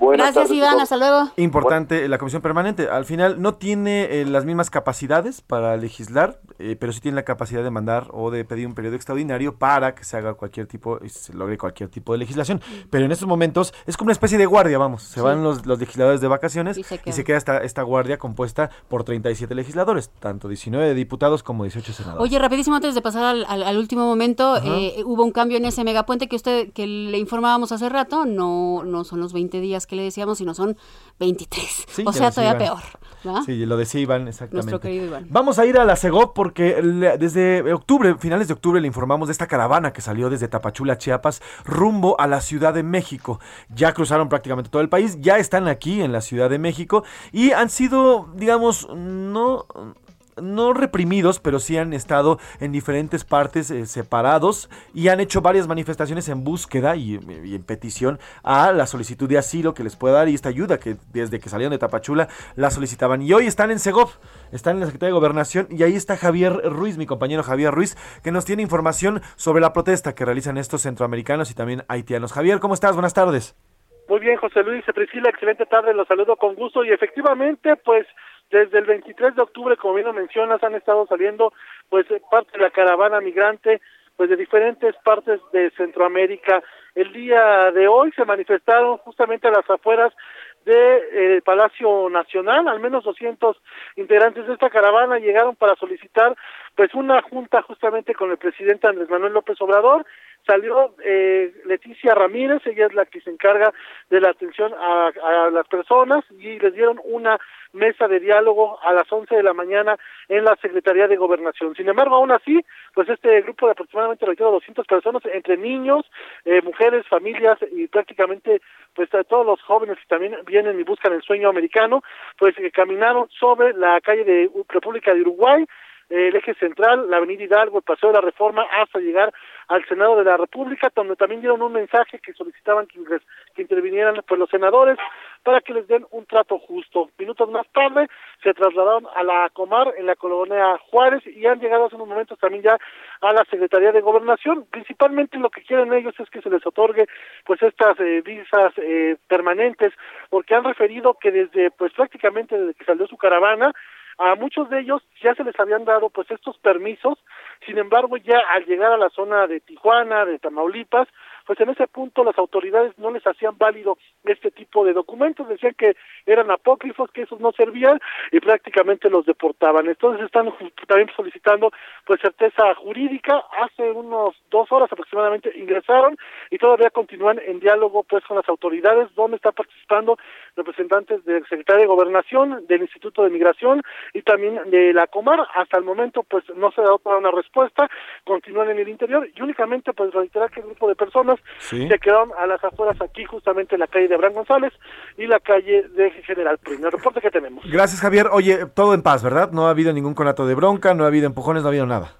Buenas Gracias, tardes Iván. todos. Hasta luego. Importante la comisión permanente. Al final no tiene eh, las mismas capacidades para legislar, eh, pero sí tiene la capacidad de mandar o de pedir un periodo extraordinario para que se haga cualquier tipo, y se logre cualquier tipo de legislación. Pero en estos momentos es como una especie de guardia, vamos. Se Sí. van los, los legisladores de vacaciones Y se y quedan. se queda esta, esta guardia compuesta por 37 legisladores, tanto 19 diputados como 18 senadores. Oye, rapidísimo antes de pasar al, al- al último momento, eh, hubo un cambio en ese megapuente que usted que le informábamos hace rato, no no son los 20 días que le decíamos, sino son 23. Sí, o sea, todavía peor. ¿verdad? Sí, lo decía Iván, exactamente. Nuestro querido Iván. Vamos a ir a la CEGOP porque le- desde octubre, finales de octubre, le informamos de esta caravana que salió desde Tapachula, Chiapas, rumbo a la Ciudad de México. Ya cruzaron prácticamente todo el país, ya están aquí en la Ciudad de México y han sido, digamos, no no reprimidos, pero sí han estado en diferentes partes eh, separados y han hecho varias manifestaciones en búsqueda y, y en petición a la solicitud de asilo que les pueda dar y esta ayuda que desde que salieron de Tapachula la solicitaban. Y hoy están en Segov, están en la Secretaría de Gobernación y ahí está Javier Ruiz, mi compañero Javier Ruiz, que nos tiene información sobre la protesta que realizan estos centroamericanos y también haitianos. Javier, ¿cómo estás? Buenas tardes. Muy bien, José Luis, Priscila, excelente tarde, los saludo con gusto y efectivamente, pues desde el 23 de octubre, como bien lo mencionas, han estado saliendo pues eh, parte de la caravana migrante pues de diferentes partes de Centroamérica. El día de hoy se manifestaron justamente a las afueras del de, Palacio Nacional, al menos 200 integrantes de esta caravana llegaron para solicitar pues una junta justamente con el presidente Andrés Manuel López Obrador salió eh, Leticia Ramírez, ella es la que se encarga de la atención a, a, las personas y les dieron una mesa de diálogo a las 11 de la mañana en la Secretaría de Gobernación. Sin embargo, aún así, pues este grupo de aproximadamente, reitero, 200 personas, entre niños, eh, mujeres, familias y prácticamente pues todos los jóvenes que también vienen y buscan el sueño americano, pues eh, caminaron sobre la calle de República de Uruguay, el eje central, la avenida Hidalgo, el Paseo de la Reforma, hasta llegar al Senado de la República, donde también dieron un mensaje que solicitaban que, que intervinieran pues los senadores para que les den un trato justo. Minutos más tarde se trasladaron a la Comar en la colonia Juárez y han llegado hace unos momentos también ya a la Secretaría de Gobernación. Principalmente lo que quieren ellos es que se les otorgue pues estas eh, visas eh, permanentes, porque han referido que desde pues prácticamente desde que salió su caravana a muchos de ellos ya se les habían dado pues estos permisos, sin embargo ya al llegar a la zona de Tijuana, de Tamaulipas, pues en ese punto las autoridades no les hacían válido este tipo de documentos, decían que eran apócrifos, que esos no servían y prácticamente los deportaban. Entonces están también solicitando pues certeza jurídica. Hace unos dos horas aproximadamente ingresaron y todavía continúan en diálogo pues con las autoridades donde están participando representantes del Secretario de Gobernación, del Instituto de Migración y también de la Comar. Hasta el momento pues no se ha dado una respuesta, continúan en el interior y únicamente pues reiterar que el grupo de personas Sí. se quedaron a las afueras aquí justamente en la calle de Abraham González y la calle de General Prim. El reporte que tenemos. Gracias, Javier. Oye, todo en paz, ¿verdad? No ha habido ningún conato de bronca, no ha habido empujones, no ha habido nada.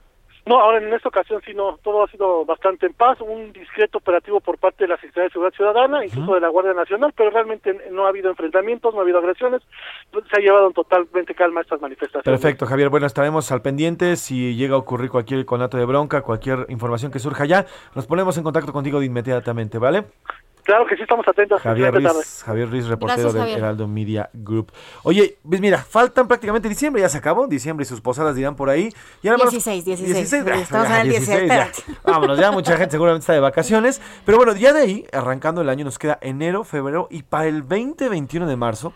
No, ahora en esta ocasión sí, no, todo ha sido bastante en paz, un discreto operativo por parte de la Secretaría de Seguridad Ciudadana, incluso de la Guardia Nacional, pero realmente no ha habido enfrentamientos, no ha habido agresiones, pues, se ha llevado en totalmente calma estas manifestaciones. Perfecto, Javier. Bueno, estaremos al pendiente. Si llega a ocurrir cualquier conato de bronca, cualquier información que surja ya, nos ponemos en contacto contigo de inmediatamente, ¿vale? Claro que sí, estamos atentos. Javier. Ruiz, Javier Ruiz, reportero Gracias, del. Heraldo Media Group. Oye, pues mira, faltan prácticamente diciembre, ya se acabó, diciembre y sus posadas dirán por ahí. Y ahora vamos- 16, 16. ah, Estamos ya, en el 16, ya. espérate. Vámonos, ya mucha gente seguramente está de vacaciones. Pero bueno, ya de ahí, arrancando el año, nos queda enero, febrero y para el 20-21 de marzo.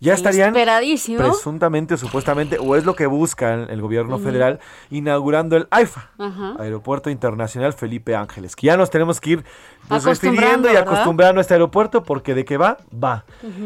Ya estarían presuntamente o supuestamente, o es lo que busca el, gobierno federal, inaugurando el AIFA. Aeropuerto Internacional Felipe Ángeles, que ya nos tenemos que ir pues, refiriendo y acostumbrando a este aeropuerto porque de que va, va.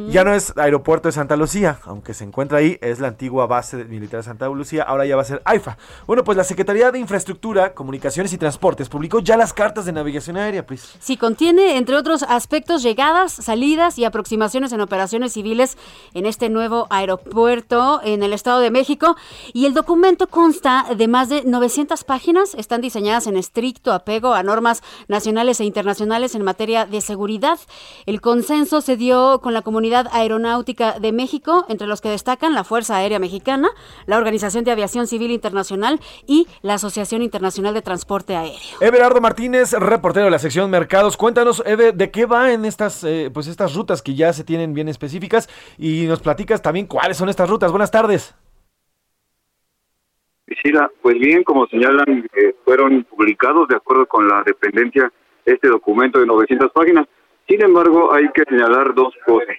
Ya no es aeropuerto de Santa Lucía, aunque se encuentra ahí, es la antigua base militar de Santa Lucía, ahora ya va a ser AIFA. Bueno, pues la Secretaría de Infraestructura, Comunicaciones y Transportes publicó ya las cartas de navegación aérea, pues. Sí, contiene, entre otros aspectos, llegadas, salidas y aproximaciones en operaciones civiles en este nuevo aeropuerto en el Estado de México. Y el documento consta de más de 900 páginas. Están diseñadas en estricto apego a normas nacionales e internacionales en materia de seguridad. El consenso se dio con la Comunidad Aeronáutica de México, entre los que destacan la Fuerza Aérea Mexicana, la Organización de Aviación Civil Internacional y la Asociación Internacional de Transporte Aéreo. Everardo Martínez, reportero de la sección Mercados. Cuéntanos, Eve, de qué va en estas, eh, pues estas rutas que ya se tienen bien específicas y nos platicas también cuáles son estas rutas. Buenas tardes. Priscila, pues bien, como señalan, eh, fueron publicados de acuerdo con la dependencia este documento de 900 páginas. Sin embargo, hay que señalar dos cosas.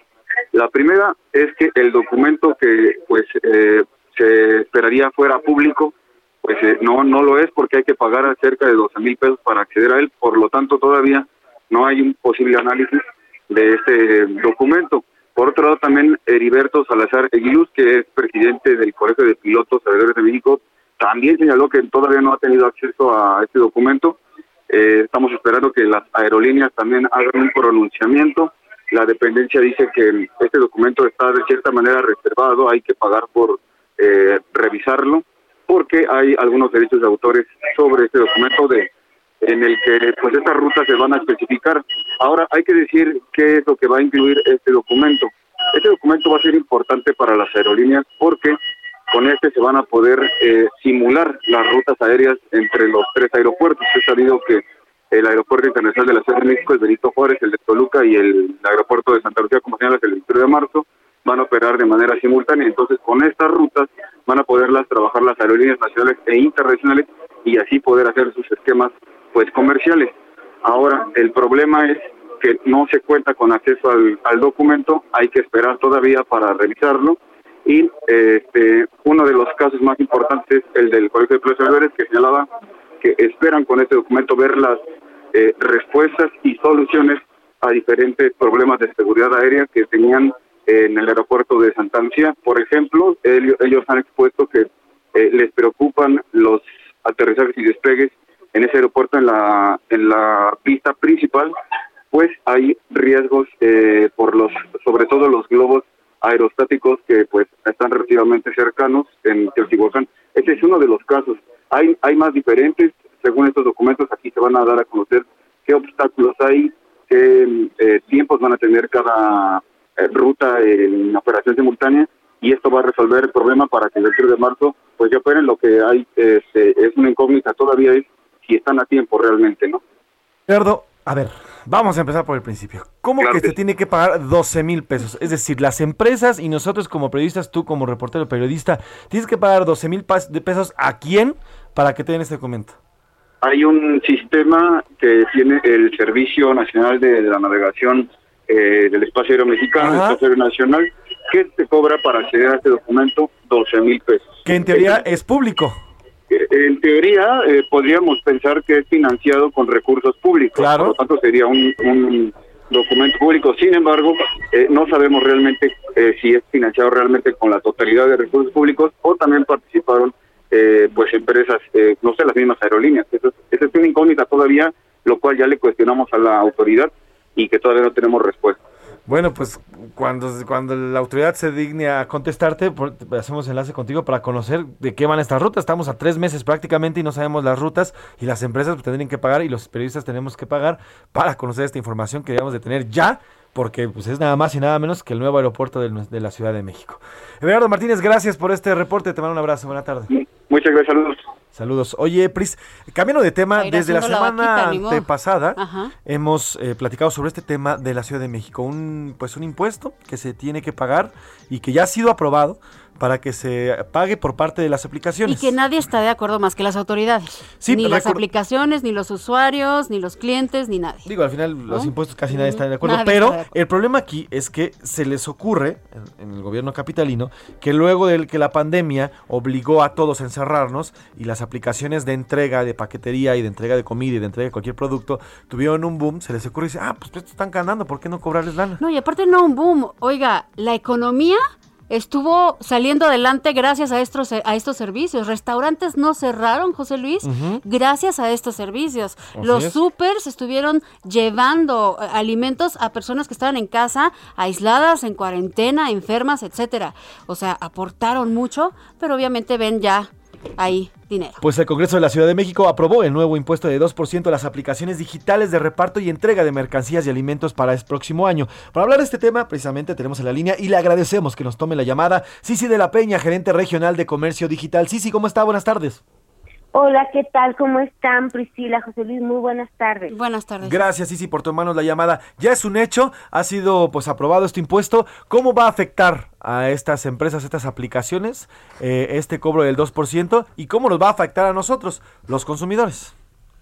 La primera es que el documento que pues eh, se esperaría fuera público, pues eh, no no lo es porque hay que pagar cerca de 12 mil pesos para acceder a él. Por lo tanto, todavía no hay un posible análisis de este documento. Por otro lado, también Heriberto Salazar Eguiluz, que es presidente del Colegio de Pilotos Aviadores de México, también señaló que todavía no ha tenido acceso a este documento. Eh, estamos esperando que las aerolíneas también hagan un pronunciamiento. La dependencia dice que este documento está de cierta manera reservado, hay que pagar por eh, revisarlo, porque hay algunos derechos de autores sobre este documento de en el que pues estas rutas se van a especificar. Ahora hay que decir qué es lo que va a incluir este documento. Este documento va a ser importante para las aerolíneas porque con este se van a poder eh, simular las rutas aéreas entre los tres aeropuertos. Es sabido que el Aeropuerto Internacional de la Ciudad de México, el Benito Juárez, el de Toluca y el aeropuerto de Santa Lucía, como señalas, el 23 de marzo, van a operar de manera simultánea. Entonces, con estas rutas van a poderlas trabajar las aerolíneas nacionales e internacionales y así poder hacer sus esquemas pues comerciales. Ahora, el problema es que no se cuenta con acceso al, al documento, hay que esperar todavía para revisarlo y este uno de los casos más importantes es el del Colegio de Profesores que señalaba que esperan con este documento ver las eh, respuestas y soluciones a diferentes problemas de seguridad aérea que tenían en el aeropuerto de Santa. Por ejemplo, ellos, ellos han expuesto que eh, les preocupan los aterrizajes y despegues en ese aeropuerto en la en la pista principal, pues hay riesgos eh, por los sobre todo los globos aerostáticos que pues están relativamente cercanos en Teotihuacán. Ese es uno de los casos. Hay hay más diferentes, según estos documentos aquí se van a dar a conocer qué obstáculos hay, qué eh, tiempos van a tener cada eh, ruta en operación simultánea y esto va a resolver el problema para que el 23 de marzo pues ya operen lo que hay este, es una incógnita todavía es si están a tiempo realmente, ¿no? Gerardo, a ver, vamos a empezar por el principio. ¿Cómo que se tiene que pagar 12 mil pesos? Es decir, las empresas y nosotros como periodistas, tú como reportero periodista, tienes que pagar 12 mil pesos a quién para que te den este documento. Hay un sistema que tiene el Servicio Nacional de, de la Navegación eh, del Espacio Aéreo Mexicano, el Espacio Aéreo Nacional, que te cobra para acceder a este documento 12 mil pesos. Que en teoría es público. En teoría, eh, podríamos pensar que es financiado con recursos públicos, por lo tanto sería un, un documento público. Sin embargo, eh, no sabemos realmente eh, si es financiado realmente con la totalidad de recursos públicos o también participaron eh, pues empresas, eh, no sé, las mismas aerolíneas. Eso es una incógnita todavía, lo cual ya le cuestionamos a la autoridad y que todavía no tenemos respuesta. Bueno, pues cuando, cuando la autoridad se digne a contestarte, hacemos enlace contigo para conocer de qué van estas rutas. Estamos a tres meses prácticamente y no sabemos las rutas y las empresas pues, tendrían que pagar y los periodistas tenemos que pagar para conocer esta información que debemos de tener ya, porque pues, es nada más y nada menos que el nuevo aeropuerto de, la Ciudad de México. Everardo Martínez, gracias por este reporte. Te mando un abrazo. Buena tarde. Muchas gracias, saludos. Saludos. Oye, Pris, cambiando de tema, desde la la semana antepasada Ajá. hemos eh, platicado sobre este tema de la Ciudad de México, un pues un impuesto que se tiene que pagar y que ya ha sido aprobado para que se pague por parte de las Y aplicaciones. que nadie está de acuerdo más que las autoridades. Sí, ni las aplicaciones, ni los usuarios, ni los clientes, ni nadie. Digo, al final los impuestos casi nadie está de acuerdo, Nadie pero está de acuerdo. el problema aquí es que se les ocurre en, en el gobierno capitalino que luego de que la pandemia obligó a todos a encerrarnos y las aplicaciones de entrega de paquetería y de entrega de comida y de entrega de cualquier producto tuvieron un boom, se les ocurre y dice, ah, pues están ganando, ¿por qué no cobrarles lana? No, y aparte no un boom. Oiga, la economía estuvo saliendo adelante gracias a estos, a estos servicios. Restaurantes no cerraron, José Luis, gracias a estos servicios. Así Los es. supers estuvieron llevando eh, alimentos a personas que estaban en casa, aisladas, en cuarentena, enfermas, etcétera. O sea, aportaron mucho, pero obviamente ven ya ahí dinero. Pues el Congreso de la Ciudad de México aprobó el nuevo impuesto de 2% a las aplicaciones digitales de reparto y entrega de mercancías y alimentos para el próximo año. Para hablar de este tema, precisamente tenemos en la línea y le agradecemos que nos tome la llamada Sisi de la Peña, gerente regional de comercio digital. Sisi, ¿cómo está? Buenas tardes. Hola, ¿qué tal? ¿Cómo están, Priscila, José Luis? Muy buenas tardes. Buenas tardes. Gracias, Sisi, por tomarnos la llamada. Ya es un hecho, ha sido pues aprobado este impuesto. ¿Cómo va a afectar a estas empresas, estas aplicaciones, eh, este cobro del 2% y cómo nos va a afectar a nosotros, los consumidores?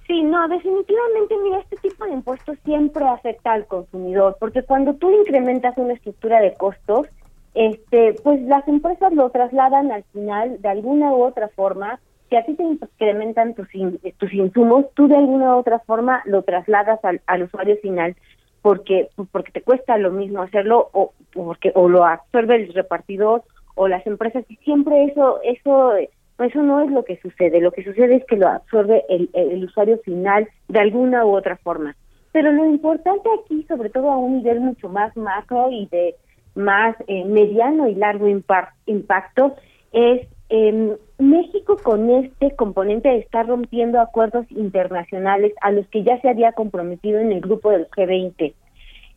Sí, no, definitivamente, mira, este tipo de impuestos siempre afecta al consumidor, porque cuando tú incrementas una estructura de costos, este, pues las empresas lo trasladan al final de alguna u otra forma. Si a ti te incrementan tus, in- tus insumos, tú de alguna u otra forma lo trasladas al, al usuario final porque porque te cuesta lo mismo hacerlo o porque o lo absorbe el repartidor o las empresas. Y siempre eso eso eso no es lo que sucede. Lo que sucede es que lo absorbe el, el- usuario final de alguna u otra forma. Pero lo importante aquí sobre todo a un nivel mucho más macro y de más eh, mediano y largo impacto es em, México con este componente está rompiendo acuerdos internacionales a los que ya se había comprometido en el grupo del G20.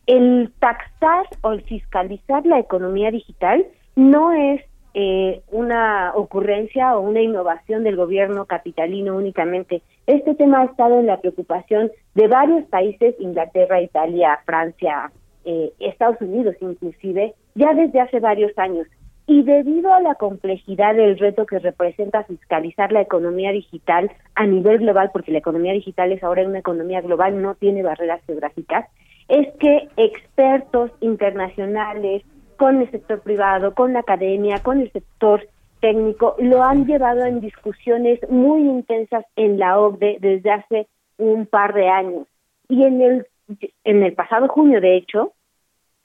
El taxar o el fiscalizar la economía digital no es eh, una ocurrencia o una innovación del gobierno capitalino únicamente. Este tema ha estado en la preocupación de varios países, Inglaterra, Italia, Francia, eh, Estados Unidos inclusive, ya desde hace varios años. Y debido a la complejidad del reto que representa fiscalizar la economía digital a nivel global, porque la economía digital es ahora una economía global, no tiene barreras geográficas, es que expertos internacionales, con el sector privado, con la academia, con el sector técnico, lo han llevado en discusiones muy intensas en la OCDE desde hace un par de años. Y en el, en el pasado junio, de hecho,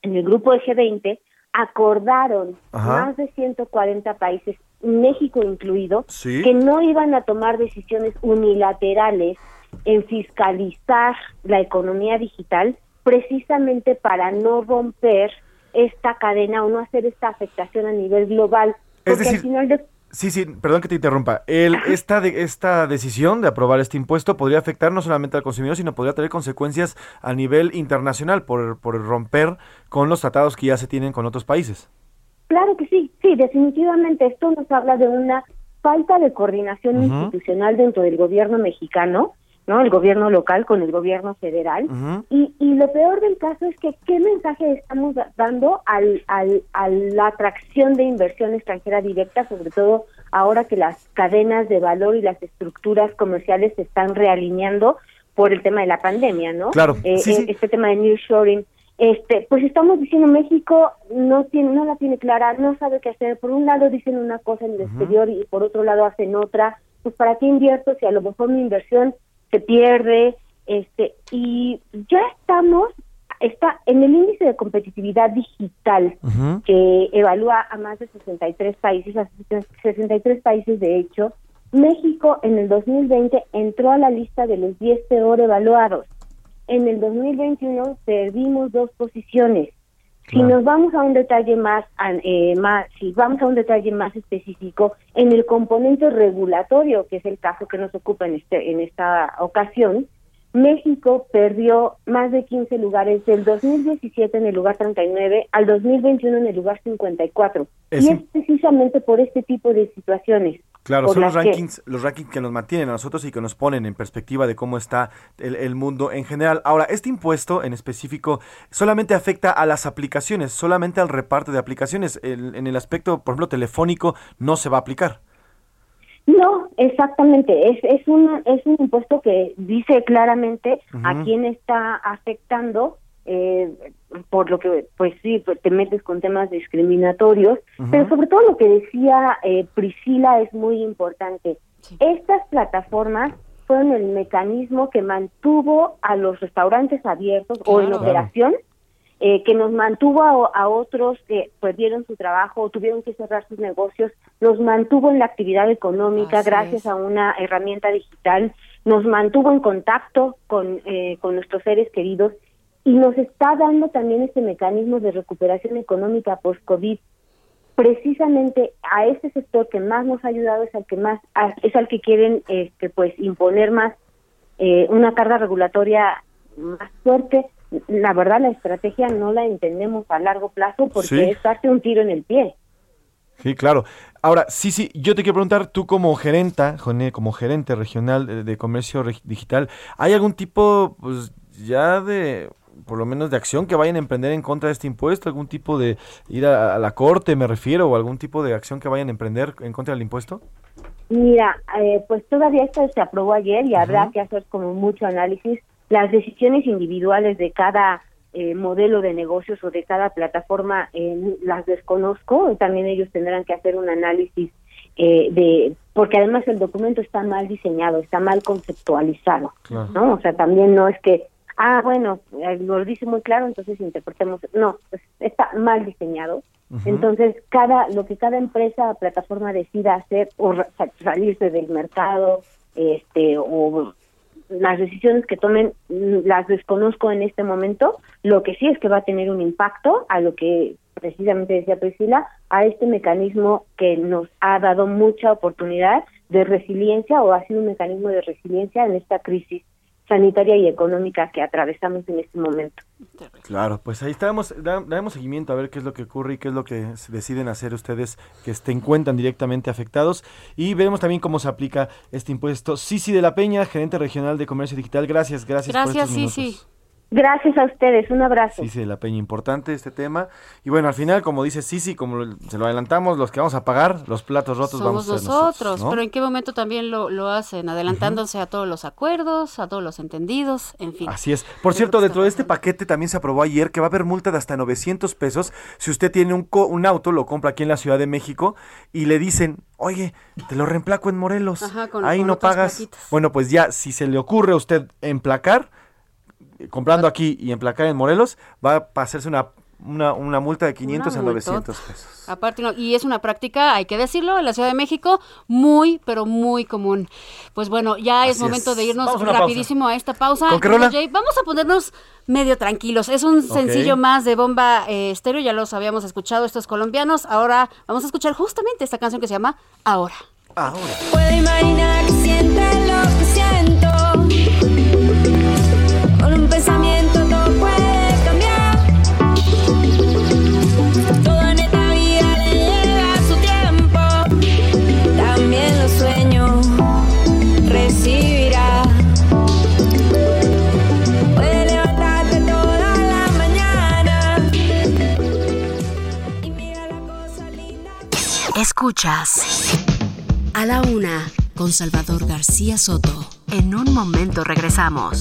en el grupo de G20, acordaron Ajá. más de 140 países, México incluido, Sí. que no iban a tomar decisiones unilaterales en fiscalizar la economía digital precisamente para no romper esta cadena o no hacer esta afectación a nivel global. Es Porque al decir, final de Sí, sí, perdón que te interrumpa. El, esta, de, esta decisión de aprobar este impuesto podría afectar no solamente al consumidor, sino podría tener consecuencias a nivel internacional por, por romper con los tratados que ya se tienen con otros países. Claro que sí, sí, definitivamente esto nos habla de una falta de coordinación institucional dentro del gobierno mexicano, ¿no? El gobierno local con el gobierno federal. Y, y lo peor del caso es que qué mensaje estamos da- dando al, al, a la atracción de inversión extranjera directa, sobre todo ahora que las cadenas de valor y las estructuras comerciales se están realineando por el tema de la pandemia, ¿no? Claro, Eh, sí, eh, sí. Este tema de nearshoring. Este, pues estamos diciendo México no tiene, no la tiene clara, no sabe qué hacer. Por un lado dicen una cosa en el exterior y por otro lado hacen otra. Pues para qué invierto si a lo mejor mi inversión se pierde, este, y ya estamos, está en el índice de competitividad digital que evalúa a más de 63 países, a 63 países de hecho, México en el 2020 entró a la lista de los 10 peor evaluados. En el 2021 perdimos dos posiciones. Si nos vamos a un detalle más, eh, más, si vamos a un detalle más específico, en el componente regulatorio, que es el caso que nos ocupa en este, en esta ocasión, México perdió más de 15 lugares del 2017 en el lugar 39 al 2021 en el lugar 54. Es y es precisamente por este tipo de situaciones. Claro, son los las que- rankings, los rankings que nos mantienen a nosotros y que nos ponen en perspectiva de cómo está el, el mundo en general. Ahora, este impuesto en específico solamente afecta a las aplicaciones, solamente al reparto de aplicaciones. El- en el aspecto, por ejemplo, telefónico, no se va a aplicar. No, exactamente. Es, es, un, es un impuesto que dice claramente a quién está afectando, eh, por lo que, pues sí, pues, te metes con temas discriminatorios, pero sobre todo lo que decía eh, Priscila es muy importante. Estas plataformas fueron el mecanismo que mantuvo a los restaurantes abiertos o en Claro. operación eh, que nos mantuvo a, a otros que perdieron su trabajo o tuvieron que cerrar sus negocios, nos mantuvo en la actividad económica Así gracias es. a una herramienta digital, nos mantuvo en contacto con, eh, con nuestros seres queridos y nos está dando también este mecanismo de recuperación económica post-COVID. Precisamente a este sector que más nos ha ayudado es al que más a- es al que quieren este pues imponer más eh, una carga regulatoria más fuerte. La verdad, la estrategia no la entendemos a largo plazo porque Sí. es darte un tiro en el pie. Sí, claro. Ahora, sí, sí, yo te quiero preguntar, tú como gerenta, como gerente regional de, comercio digital, ¿hay algún tipo, pues, ya de, por lo menos de acción que vayan a emprender en contra de este impuesto? ¿Algún tipo de ir a, a la corte, me refiero, o algún tipo de acción que vayan a emprender en contra del impuesto? Mira, eh, pues todavía esto se aprobó ayer y habrá que hacer como mucho análisis. Las decisiones individuales de cada eh, modelo de negocios o de cada plataforma eh, las desconozco. También ellos tendrán que hacer un análisis eh, de, porque además el documento está mal diseñado, está mal conceptualizado. ¿no? O sea, también no es que, ah, bueno, lo dice muy claro, entonces interpretemos. No, pues, está mal diseñado. Entonces, cada lo que cada empresa o plataforma decida hacer o salirse del mercado, este o las decisiones que tomen mm, las desconozco en este momento. Lo que sí es que va a tener un impacto a lo que precisamente decía Priscila, a este mecanismo que nos ha dado mucha oportunidad de resiliencia o ha sido un mecanismo de resiliencia en esta crisis sanitaria y económica que atravesamos en este momento. Claro, pues ahí estamos, da- daremos seguimiento a ver qué es lo que ocurre y qué es lo que se deciden hacer ustedes que se encuentran directamente afectados y veremos también cómo se aplica este impuesto. Sisi de la Peña, gerente regional de comercio digital, gracias, gracias, por Gracias, estos sí, minutos. sí. Gracias a ustedes, un abrazo. Sisi de la Peña, importante este tema. Y bueno, al final, como dice Sisi, como lo- se lo adelantamos, los que vamos a pagar los platos rotos Somos vamos a ser nosotros, nosotros. ¿no? pero ¿en qué momento también lo, lo hacen? Adelantándose a todos los acuerdos, a todos los entendidos, en fin. Así es. Por cierto, dentro de este paquete también se aprobó ayer que va a haber multa de hasta 900 pesos si usted tiene un, co- un auto, lo compra aquí en la Ciudad de México y le dicen, oye, te lo reemplaco en Morelos. Ajá, con- Ahí con no pagas. plaquitas. Bueno, pues ya, si se le ocurre a usted emplacar, comprando aquí y emplacar en Morelos, va a pasarse una, una, una multa de 500 a Una 900 multota. pesos. Aparte, no, y es una práctica, hay que decirlo, en la Ciudad de México, muy, pero muy común. Pues bueno, ya es Así momento es. de irnos Vamos rapidísimo a esta pausa. ¿Con qué rola? Vamos a ponernos medio tranquilos. Es un sencillo más de bomba eh, estéreo, ya los habíamos escuchado estos colombianos. Ahora vamos a escuchar justamente esta canción que se llama Ahora. Ahora. Puedo imaginar que lo que siento. Escuchas A la Una con Salvador García Soto. En un momento regresamos.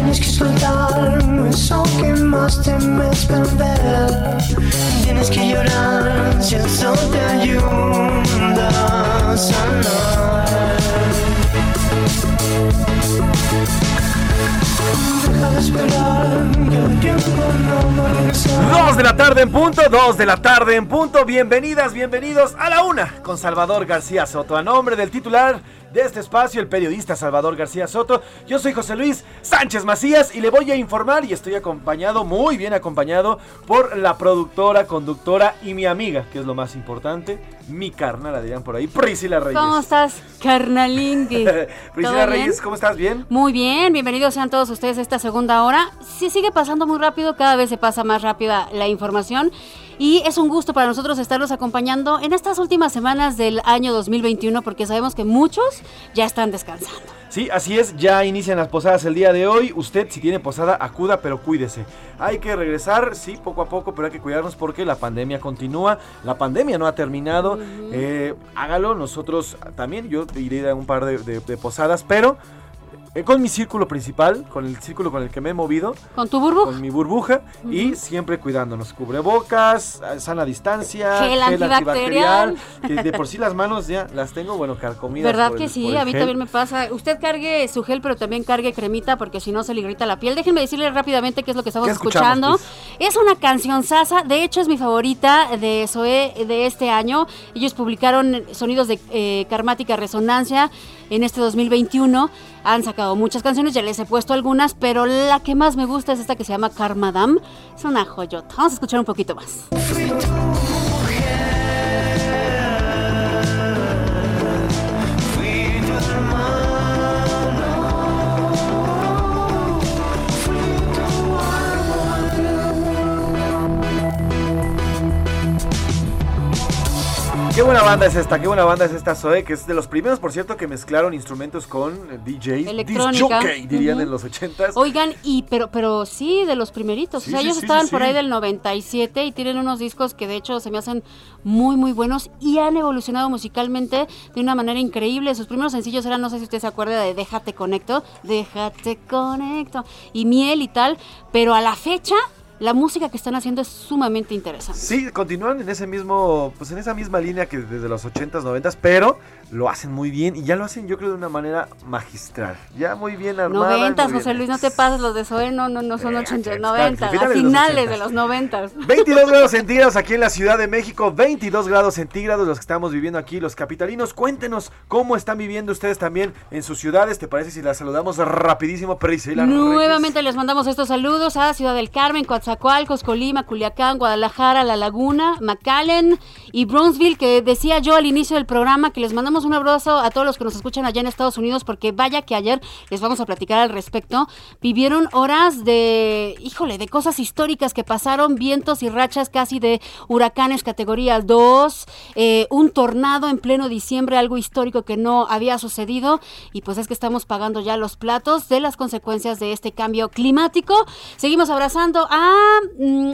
Tienes que soltar eso que más temes perder. Tienes que llorar si eso te ayuda a sanar. Dos de la tarde en punto, dos de la tarde en punto. Bienvenidas, bienvenidos a la una con Salvador García Soto. A nombre del titular de este espacio, el periodista Salvador García Soto, yo soy José Luis Sánchez Macías y le voy a informar y estoy acompañado, muy bien acompañado, por la productora, conductora y mi amiga, que es lo más importante, mi carnal, la dirán por ahí, Priscila Reyes. ¿Cómo estás, carnalingui? Priscila. Reyes, ¿cómo estás? ¿Bien? Muy bien, bienvenidos sean todos ustedes a esta segunda hora. Sí, sigue pasando muy rápido, cada vez se pasa más rápida la información. Y es un gusto para nosotros estarlos acompañando en estas últimas semanas del año 2021, porque sabemos que muchos ya están descansando. Sí, así es, ya inician las posadas el día de hoy. Usted, si tiene posada, acuda, pero cuídese. Hay que regresar, sí, poco a poco, pero hay que cuidarnos porque la pandemia continúa. La pandemia no ha terminado. Eh, hágalo, nosotros también. Yo iré a un par de, de- de posadas, pero eh, con mi círculo principal, con el círculo con el que me he movido. ¿Con tu burbuja? Con mi burbuja y siempre cuidándonos. Cubrebocas, eh, sana distancia, Gel antibacterial. que de por sí las manos ya las tengo, bueno, carcomidas. ¿Verdad que el- sí? A mí gel. también me pasa. Usted cargue su gel, pero también cargue cremita porque si no se le irrita la piel. Déjenme decirle rápidamente qué es lo que estamos ¿Qué escuchamos, escuchando. Es una canción sasa, de hecho es mi favorita de Zoé de este año. Ellos publicaron sonidos de eh, Karmática Resonancia en este 2021. Han sacado muchas canciones, ya les he puesto algunas, pero la que más me gusta es esta que se llama Karmadam. Es una joyota. Vamos a escuchar un poquito más. Qué buena banda es esta, qué buena banda es esta Zoe, que es de los primeros, por cierto, que mezclaron instrumentos con eh, DJs. Electrónica. disc dirían en los ochentas. Oigan, y pero pero sí, de los primeritos. Sí, o sea, sí, ellos sí, estaban por ahí del 97 y tienen unos discos que de hecho se me hacen muy, muy buenos y han evolucionado musicalmente de una manera increíble. Sus primeros sencillos eran, no sé si usted se acuerda de Déjate Conecto, Déjate Conecto y Miel y tal, pero a la fecha la música que están haciendo es sumamente interesante. Sí, continúan en ese mismo, pues en esa misma línea que desde los 80s, 90s, pero lo hacen muy bien y ya lo hacen yo creo de una manera magistral. Ya muy bien armada. y Noventas, muy José bien Luis, no te pases los de Zoe, no, no, no son 80, 90, a finales de los finales 80s. de los 90. 22 grados centígrados aquí en la Ciudad de México, 22 grados centígrados los que estamos viviendo aquí, los capitalinos. Cuéntenos cómo están viviendo ustedes también en sus ciudades. ¿Te parece si las saludamos rapidísimo, Priscila? Nuevamente les mandamos estos saludos a Ciudad del Carmen, Coatzacoalcos, Colima, Culiacán, Guadalajara, La Laguna, McAllen y Brownsville, que decía yo al inicio del programa que les mandamos un abrazo a todos los que nos escuchan allá en Estados Unidos, porque vaya que ayer les vamos a platicar al respecto. Vivieron horas de, híjole, de cosas históricas que pasaron, vientos y rachas casi de huracanes categoría 2, eh, un tornado en pleno diciembre, algo histórico que no había sucedido, y pues es que estamos pagando ya los platos de las consecuencias de este cambio climático. Seguimos abrazando a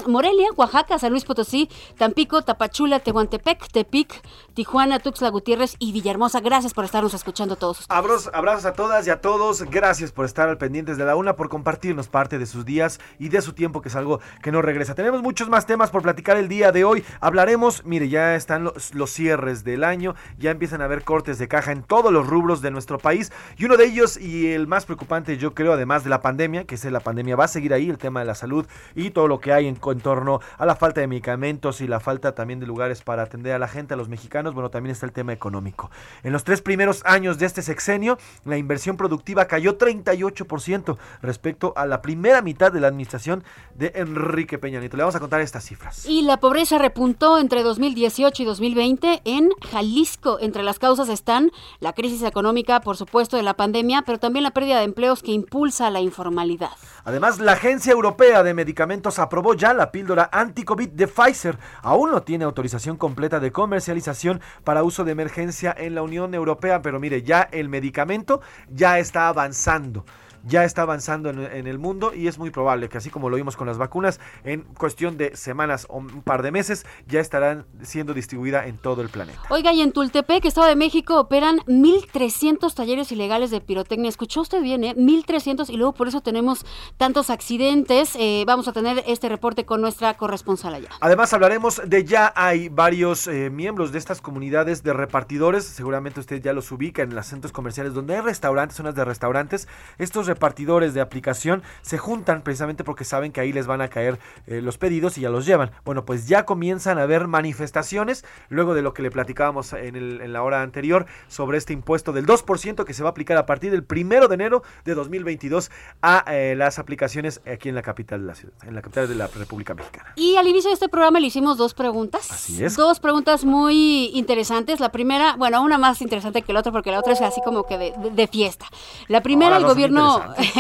Morelia, Oaxaca, San Luis Potosí, Tampico, Tapachula, Tehuantepec, Tepic, Tijuana, Tuxtla Gutiérrez y Villahermosa. Gracias por estarnos escuchando todos. Abrazos, abrazos a todas y a todos. Gracias por estar al pendientes de la una, por compartirnos parte de sus días y de su tiempo, que es algo que no regresa. Tenemos muchos más temas por platicar el día de hoy. Hablaremos, mire, ya están los, los cierres del año, ya empiezan a haber cortes de caja en todos los rubros de nuestro país. Y uno de ellos, y el más preocupante, yo creo, además de la pandemia, que es la pandemia, va a seguir ahí, el tema de la salud y todo lo que hay en, torno a la falta de medicamentos y la falta también de lugares para atender a la gente, a los mexicanos. Bueno, también está el tema económico. En los tres primeros años de este sexenio, la inversión productiva cayó 38% respecto a la primera mitad de la administración de Enrique Peña Nieto. Le vamos a contar estas cifras. Y la pobreza repuntó entre 2018 y 2020 en Jalisco. Entre las causas están la crisis económica, por supuesto, de la pandemia, pero también la pérdida de empleos que impulsa la informalidad. Además, la Agencia Europea de Medicamentos aprobó ya la píldora anti-COVID de Pfizer. Aún no tiene autorización completa de comercialización para uso de emergencia en la Unión Europea, pero mire, ya el medicamento ya está avanzando. Ya está avanzando en, en el mundo y es muy probable que así como lo vimos con las vacunas, en cuestión de semanas o un par de meses ya estarán siendo distribuidas en todo el planeta. Oiga, y en Tultepec, Estado de México, operan 1.300 talleres ilegales de pirotecnia. Escuchó usted bien, ¿eh? 1.300 y luego por eso tenemos tantos accidentes. Eh, vamos a tener este reporte con nuestra corresponsal allá. Además hablaremos de ya hay varios eh, miembros de estas comunidades de repartidores, seguramente usted ya los ubica en los centros comerciales donde hay restaurantes, zonas de restaurantes. Estos repartidores de aplicación se juntan precisamente porque saben que ahí les van a caer eh, los pedidos y ya los llevan. Bueno, pues ya comienzan a haber manifestaciones luego de lo que le platicábamos en, el- en la hora anterior sobre este impuesto del 2% que se va a aplicar a partir del primero de enero de 2022 a eh, las aplicaciones aquí en la capital de la ciudad, en la capital de la República Mexicana. Y al inicio de este programa le hicimos dos preguntas. Así es. Dos preguntas muy interesantes. La primera, bueno, una más interesante que la otra porque la otra es así como que de, de- de fiesta. La primera, Ahora el son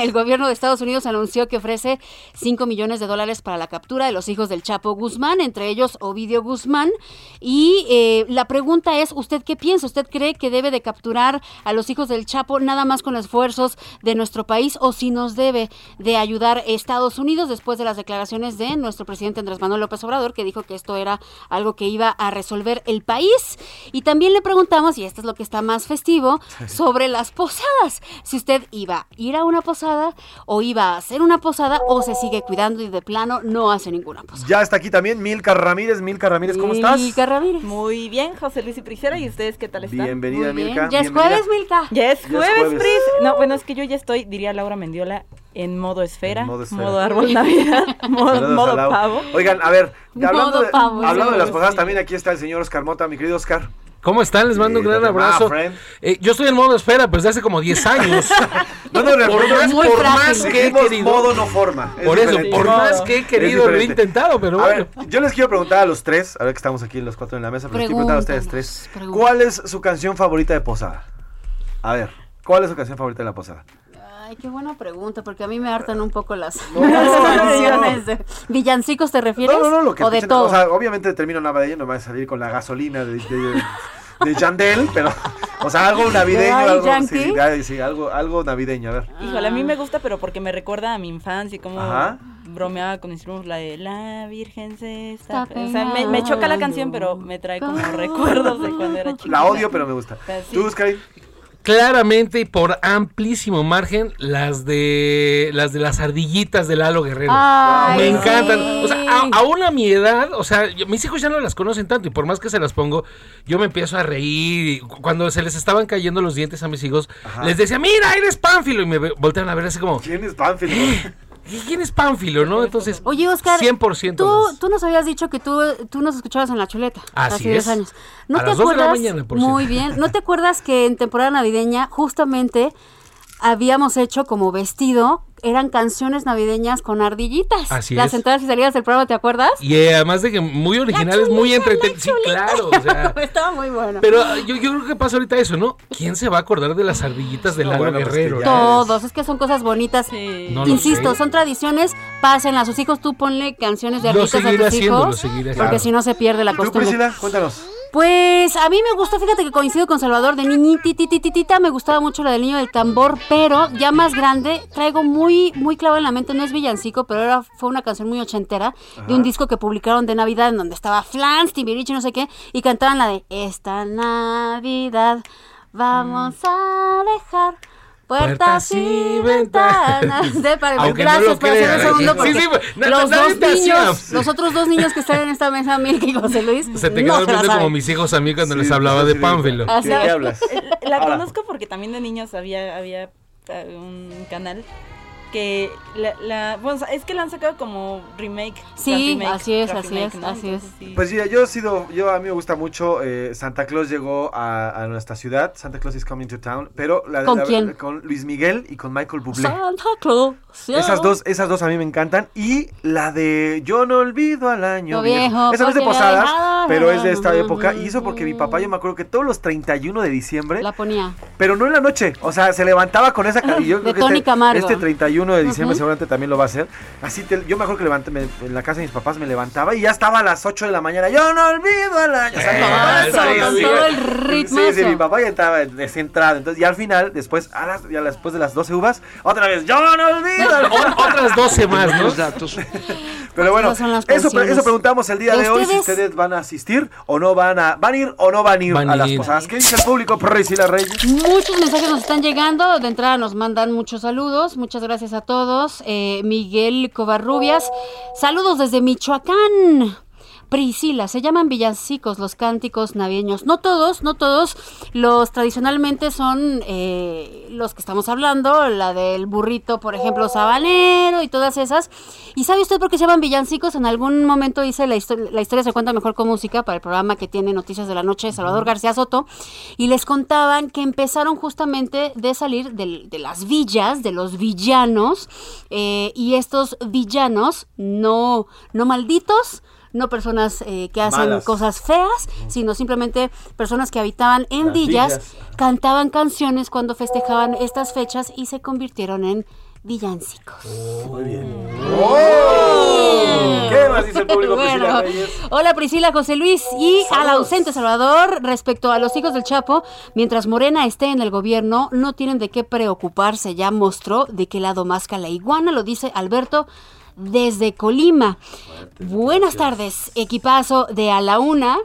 el gobierno de Estados Unidos anunció que ofrece 5 millones de dólares para la captura de los hijos del Chapo Guzmán, entre ellos Ovidio Guzmán. Y eh, la pregunta es, ¿usted qué piensa? ¿Usted cree que debe de capturar a los hijos del Chapo nada más con esfuerzos de nuestro país o si nos debe de ayudar Estados Unidos después de las declaraciones de nuestro presidente Andrés Manuel López Obrador que dijo que esto era algo que iba a resolver el país? Y también le preguntamos, y esto es lo que está más festivo, sobre las posadas. Si usted iba a ir a una posada o iba a hacer una posada o se sigue cuidando y de plano no hace ninguna posada. Ya está aquí también Milka Ramírez. Milka Ramírez, ¿cómo estás? Milka Ramírez. Muy bien, José Luis y Priscila. ¿Y ustedes qué tal están? Bienvenida. Milka, Ya es jueves, Milka. Ya es Ya es jueves, jueves. Pris. No, bueno, es que yo ya estoy, diría Laura Mendiola, en modo esfera, En modo, modo esfera. árbol Navidad, modo, modo pavo. Oigan, a ver, hablando, Modo de, pavo, hablando de sí. las posadas, también aquí está el señor Oscar Mota, mi querido Oscar. ¿Cómo están? Les mando un gran abrazo. Eh, yo estoy en modo espera, pues de hace como 10 años. No, no, no, por más, muy por frágil. más que he querido. modo no forma. Es Por eso, diferente. por más que he querido, lo he intentado, pero A bueno. ver, yo les quiero preguntar a los tres, ahora que estamos aquí los cuatro en la mesa, pero les quiero preguntar a ustedes tres. Pregúntanos, ¿Cuál es su canción favorita de posada? A ver, ¿cuál es su canción favorita de la posada? Ay, qué buena pregunta, porque a mí me hartan un poco las, no, las no. canciones. de- ¿Villancicos te refieres? No, no, no, lo que ¿O de todo? O sea, obviamente termino nada de ello, no va a salir con la gasolina de, de, de Yandel, pero, o sea, algo navideño, Ay, algo, Yankee. sí, ay, sí, algo, algo navideño, a ver. Híjole, a mí me gusta, pero porque me recuerda a mi infancia y cómo Ajá. bromeaba con mis primos la de La Virgen se está... O sea, me, me choca la canción, pero me trae como recuerdos de cuando era chiquita. La odio, pero me gusta. Pero sí. ¿Tú? Claramente y por amplísimo margen las de las de las ardillitas de Lalo Guerrero. Ay, Me encantan. sí. O sea, a- aún a mi edad, o sea, yo- mis hijos ya no las conocen tanto y por más que se las pongo, yo me empiezo a reír. cuando se les estaban cayendo los dientes a mis hijos, les decía, mira, eres Pánfilo. Y me voltean a ver así como, ¿Quién es Pánfilo? ¿quién es Pánfilo? ¿No? Entonces, Oye, Oscar, 100% tú, más. tú nos habías dicho que tú, tú nos escuchabas en La Chuleta Así hace 10 es. años. ¿No A te las dos de la acuerdas? mañana, por Muy bien. ¿No te acuerdas que en temporada navideña justamente habíamos hecho como vestido, eran canciones navideñas con ardillitas? Así Las es. entradas y salidas del programa, ¿te acuerdas? Y eh, además de que muy originales, muy entretenidos. Sí, claro. O sea, Estaba muy bueno. pero ah, yo, yo creo que pasa ahorita eso, ¿no? ¿Quién se va a acordar de las ardillitas de No, Lalo bueno, que Guerrero? Todos, es que son cosas bonitas. No lo Insisto, sé. son tradiciones, pásenlas a sus hijos, tú ponle canciones de Lo ardillitas a seguiré tus haciendo, hijos, lo seguiré porque si no se pierde la ¿Tú, costumbre. Priscila? Cuéntanos. Pues a mí me gustó, fíjate que coincido con Salvador de niñititititita, me gustaba mucho la del niño del tambor, pero ya más grande traigo muy muy claro en la mente, no es villancico, pero era, fue una canción muy ochentera de un disco que publicaron de Navidad en donde estaba Flans, Timbiriche, no sé qué, y cantaban la de Esta Navidad vamos a dejar puertas y ventanas. De para- Aunque no Gracias por hacer un segundo Sí, porque sí, los dos niños, los otros dos niños que están en esta mesa, Milka y José Luis, Se te no quedó la viendo saben. como mis hijos a mí cuando les hablaba de Pánfilo. Así La- es. La, la Ahora. conozco porque también de niños había, había eh, un canal que la, la- bueno, es que la han sacado como remake. Sí, remake, así es, así remake, es, ¿no? así es. Sí. Pues mira, yo he sido, yo a mí me gusta mucho, eh, Santa Claus llegó a, a nuestra ciudad, Santa Claus is coming to town, pero la, ¿Con la- quién? con Luis Miguel y con Michael Bublé. Santa Claus. Esas dos, esas dos a mí me encantan. Y la de Yo no olvido al año Lo viejo. viejo, Esa no es de Posadas, pero es de esta época. Y eso porque mi papá, yo me acuerdo que todos los 31 de diciembre, La ponía. pero no en la noche. O sea, se levantaba con esa y yo De creo que Tony este, Camargo. este 31 de diciembre seguramente también lo va a hacer. Así te- yo me acuerdo que levanté, me- en la casa de mis papás me levantaba y ya estaba a las 8 de la mañana. Yo no olvido al año. O sea, papá Eso, estaba con así, todo el ritmo Sí, sí, mi papá ya estaba descentrado. Entonces, y al final, después, a las, ya después de las 12 uvas, otra vez, yo no olvido. Al año". Otras 12 más, ¿no? Pero bueno, eso, eso preguntamos el día ¿Y de hoy, si ustedes? van a asistir o no van a, van a ir o no van a ir Van a a las ir. posadas. ¿Qué dice el público, Priscila Reyes? Muchos mensajes nos están llegando. De entrada nos mandan muchos saludos. Muchas gracias a todos. Eh, Miguel Covarrubias. Saludos desde Michoacán. Priscila, se llaman villancicos los cánticos navideños. No todos, no todos. Los tradicionalmente son eh, los que estamos hablando, la del burrito, por ejemplo, sabanero y todas esas. ¿Y sabe usted por qué se llaman villancicos? En algún momento hice la, histo- la historia se cuenta mejor con música para el programa que tiene Noticias de la Noche, Salvador García Soto, y les contaban que empezaron justamente de salir de, las villas, de los villanos, eh, y estos villanos no, no malditos, no personas eh, que hacen Malas. cosas feas, sino simplemente personas que habitaban en Las villas, villas. cantaban canciones cuando festejaban estas fechas y se convirtieron en villancicos. Muy bien. ¡Oh! ¿Qué más dice el público, Priscila Bueno, hola Priscila, José Luis y al ausente Salvador respecto a los hijos del Chapo, mientras Morena esté en el gobierno no tienen de qué preocuparse, ya mostró de qué lado masca la iguana, lo dice Alberto desde Colima. Buenas tardes, equipazo de A la Una.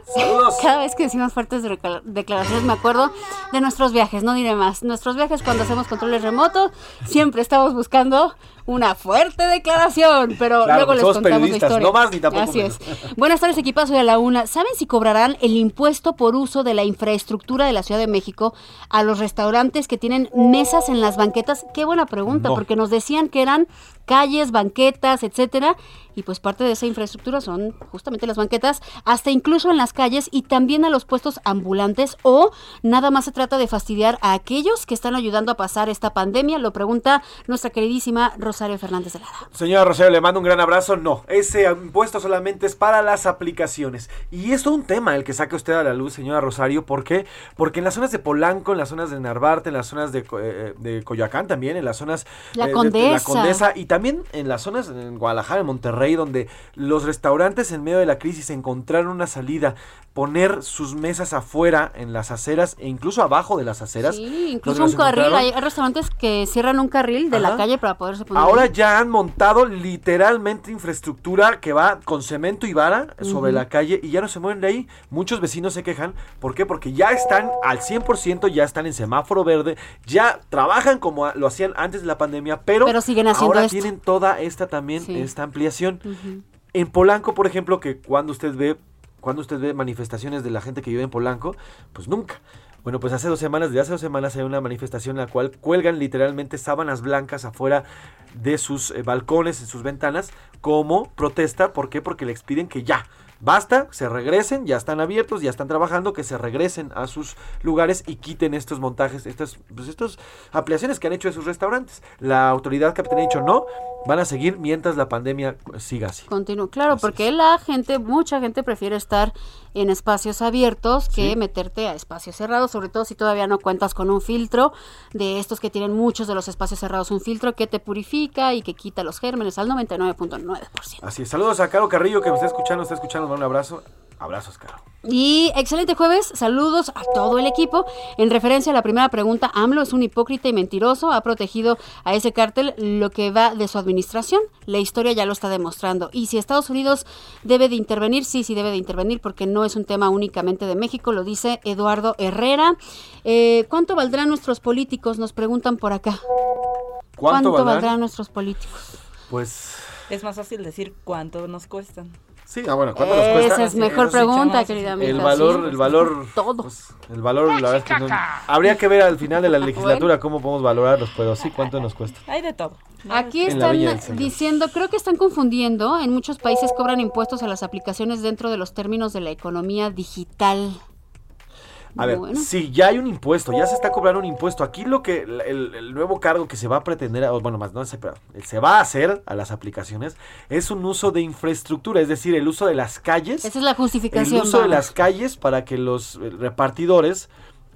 Cada vez que decimos fuertes decla- declaraciones me acuerdo de nuestros viajes, no diré más. Nuestros viajes cuando hacemos controles remotos, siempre estamos buscando una fuerte declaración, pero Claro, luego les contamos la historia. no más ni tampoco Así es. Buenas tardes, equipazo de A la Una. ¿Saben si cobrarán el impuesto por uso de la infraestructura de la Ciudad de México a los restaurantes que tienen mesas en las banquetas? Qué buena pregunta, No. porque nos decían que eran calles, banquetas, etcétera, y pues parte de esa infraestructura son justamente las banquetas, hasta incluso en las calles y también a los puestos ambulantes o nada más se trata de fastidiar a aquellos que están ayudando a pasar esta pandemia, lo pregunta nuestra queridísima Rosario Fernández de Lara. Señora Rosario, le mando un gran abrazo. No, ese impuesto solamente es para las aplicaciones. Y es todo un tema el que saque usted a la luz, señora Rosario. ¿Por qué? Porque en las zonas de Polanco, en las zonas de Narvarte, en las zonas de, eh, de Coyoacán también, en las zonas La eh, de- de Condesa. la Condesa y también en las zonas en Guadalajara, en Monterrey, donde los restaurantes en medio de la crisis encontraron una salida poner sus mesas afuera en las aceras e incluso abajo de las aceras. Sí, incluso un carril. Hay, restaurantes que cierran un carril de la calle para poderse poner. Ahora ahí. ya han montado literalmente infraestructura que va con cemento y vara sobre la calle y ya no se mueven de ahí. Muchos vecinos se quejan. ¿Por qué? Porque ya están al 100%, ya están en semáforo verde, ya trabajan como lo hacían antes de la pandemia, pero, Pero siguen haciendo ahora esto. tienen toda esta también, Sí. esta ampliación. En Polanco, por ejemplo, que cuando usted ve, cuando usted ve manifestaciones de la gente que vive en Polanco, pues nunca. Bueno, pues hace dos semanas, desde hace dos semanas hay una manifestación en la cual cuelgan literalmente sábanas blancas afuera de sus eh, balcones, en sus ventanas, como protesta. ¿Por qué? Porque les piden que ya, basta, se regresen, ya están abiertos, ya están trabajando, que se regresen a sus lugares y quiten estos montajes, estas pues estos ampliaciones que han hecho de sus restaurantes. La autoridad capitalina ha dicho no, van a seguir mientras la pandemia siga así. Continúo, claro, porque la gente, mucha gente prefiere estar en espacios abiertos que Sí. meterte a espacios cerrados, sobre todo si todavía no cuentas con un filtro de estos que tienen muchos de los espacios cerrados, un filtro que te purifica y que quita los gérmenes al 99.9%. Así es. Saludos a Caro Carrillo que me está escuchando, está escuchando, un abrazo. Abrazos, Caro. Y excelente jueves, saludos a todo el equipo. En referencia a la primera pregunta, AMLO es un hipócrita y mentiroso, ha protegido a ese cártel lo que va de su administración. La historia ya lo está demostrando. Y si Estados Unidos debe de intervenir, sí, sí debe de intervenir porque no es un tema únicamente de México, lo dice Eduardo Herrera. Eh, ¿Cuánto valdrán nuestros políticos? Nos preguntan por acá. ¿Cuánto valdrán? valdrán nuestros políticos? Pues Es más fácil decir cuánto nos cuestan. Sí, ah, bueno, ¿cuánto nos cuesta? Esa es mejor pregunta, querida amiga. El valor, el valor, Todo. pues, el valor, la verdad es que no- habría que ver al final de la legislatura cómo podemos valorarlos, pero sí, ¿cuánto nos cuesta? Hay de todo. ¿no? Aquí están diciendo, creo que están confundiendo, en muchos países cobran impuestos a las aplicaciones dentro de los términos de la economía digital. A ver, Bueno. sí, ya hay un impuesto, ya se está cobrando un impuesto. Aquí lo que el, el- el nuevo cargo que se va a pretender, bueno, más no se va a hacer a las aplicaciones es un uso de infraestructura, es decir, el uso de las calles. Esa es la el justificación. uso de las calles para que los eh, repartidores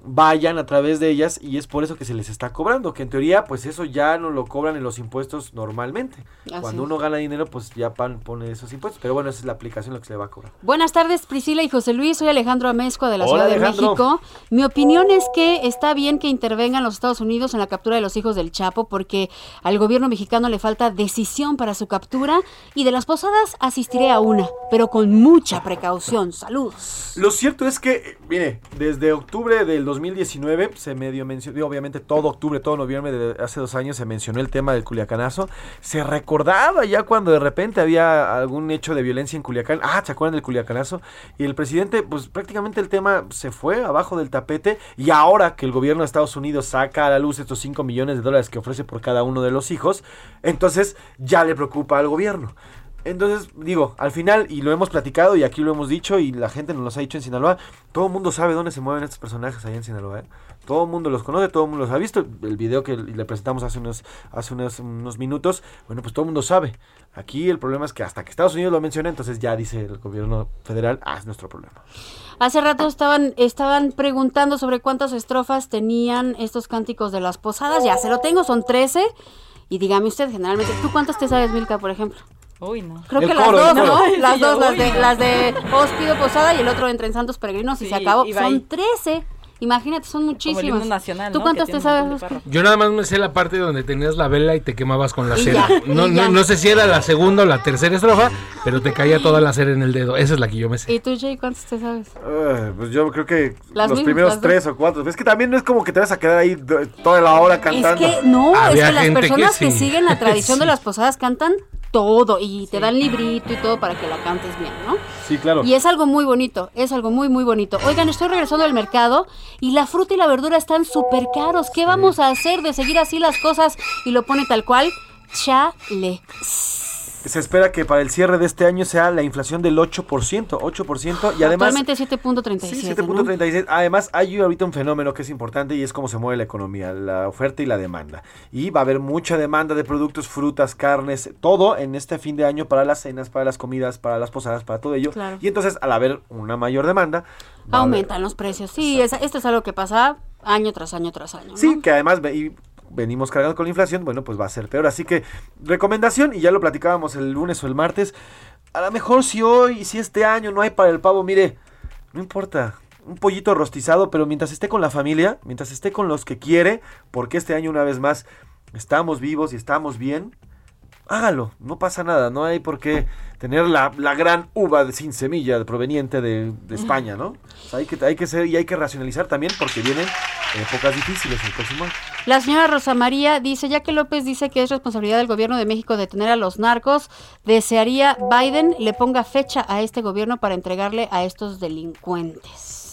vayan a través de ellas y es por eso que se les está cobrando, que en teoría pues eso ya no lo cobran en los impuestos normalmente. Así Cuando uno gana dinero pues ya pan, pone esos impuestos, pero bueno, esa es la aplicación lo que se le va a cobrar. Buenas tardes, Priscila y José Luis. Soy Alejandro Amezco de la Hola, Ciudad de. México. Mi opinión es que está bien que intervengan los Estados Unidos en la captura de los hijos del Chapo porque al gobierno mexicano le falta decisión para su captura y de las posadas asistiré a una, pero con mucha precaución. Saludos. Lo cierto es que, mire, desde octubre del 2019 se medio mencionó, obviamente todo octubre, todo noviembre de hace dos años se mencionó el tema del Culiacanazo. Se recordaba ya cuando de repente había algún hecho de violencia en Culiacán. Ah, ¿se acuerdan del Culiacanazo? Y el presidente, pues prácticamente el tema se fue abajo del tapete. Y ahora que el gobierno de Estados Unidos saca a la luz estos 5 millones de dólares que ofrece por cada uno de los hijos, entonces ya le preocupa al gobierno. Entonces, digo, al final, y lo hemos platicado y aquí lo hemos dicho y la gente nos lo ha dicho en Sinaloa, todo el mundo sabe dónde se mueven estos personajes allá en Sinaloa. ¿eh? Todo el mundo los conoce, todo el mundo los ha visto. El video que le presentamos hace unos, hace unos, unos minutos, bueno, pues todo el mundo sabe. Aquí el problema es que hasta que Estados Unidos lo menciona, entonces ya dice el gobierno federal, ah, es nuestro problema. Hace rato estaban, estaban preguntando sobre cuántas estrofas tenían estos cánticos de las posadas. Ya se lo tengo, son 13. Y dígame usted, generalmente, ¿tú cuántas te sabes, Milka, por ejemplo? Uy, no. Creo El que coro, las dos. ¿no? Sí, Las yo, dos, las uy, de, no. las de Os pido posada y el otro entra en Santos Peregrinos y se acabó. iba Son ahí. 13. Imagínate, son himno nacional, ¿Tú ¿no? cuántas te sabes? Yo nada más me sé la parte donde tenías la vela y te quemabas con la Y cera. ya, no, y no, no sé si era la segunda o la tercera estrofa, pero te caía toda la cera en el dedo. Esa es la que yo me sé. ¿Y tú, Jay, cuántas te sabes? Ah, pues yo creo que Las los mismas, primeros dos. tres o cuatro. Es que también no es como que te vas a quedar ahí toda la hora cantando. Es que no, Había es que las que personas que, siguen la tradición de las posadas cantan todo y te dan librito y todo para que la cantes bien, ¿no? Sí, claro. Y es algo muy bonito, es algo muy, muy bonito. Oigan, estoy regresando al mercado y la fruta y la verdura están súper caros. ¿Qué vamos a hacer de seguir así las cosas? Y lo pone tal cual. Chale. Se espera que para el cierre de este año sea la inflación del 8%, 8% y además Actualmente 7.37. Sí, ¿no? 7.36. Además, hay ahorita un fenómeno que es importante y es cómo se mueve la economía, la oferta y la demanda. Y va a haber mucha demanda de productos, frutas, carnes, todo en este fin de año para las cenas, para las comidas, para las posadas, para todo ello. Claro. Y entonces, al haber una mayor demanda, haber- Aumentan los precios. Sí, es- esto es algo que pasa año tras año tras año. ¿no? Sí, que además y venimos cargando con la inflación, bueno, pues va a ser peor. Así que, recomendación, y ya lo platicábamos el lunes o el martes, a lo mejor si hoy, si este año no hay para el pavo, mire, No importa. Un pollito rostizado, pero mientras esté con la familia, mientras esté con los que quiere, porque este año una vez más estamos vivos y estamos bien, hágalo, no pasa nada, no hay por qué tener la, la gran uva de- sin semilla proveniente de, de España, ¿no? O sea, hay, que, hay que ser y hay que racionalizar también porque vienen épocas difíciles el próximo año. La señora Rosa María dice, ya que López dice que es responsabilidad del gobierno de México detener a los narcos, desearía Biden le ponga fecha a este gobierno para entregarle a estos delincuentes.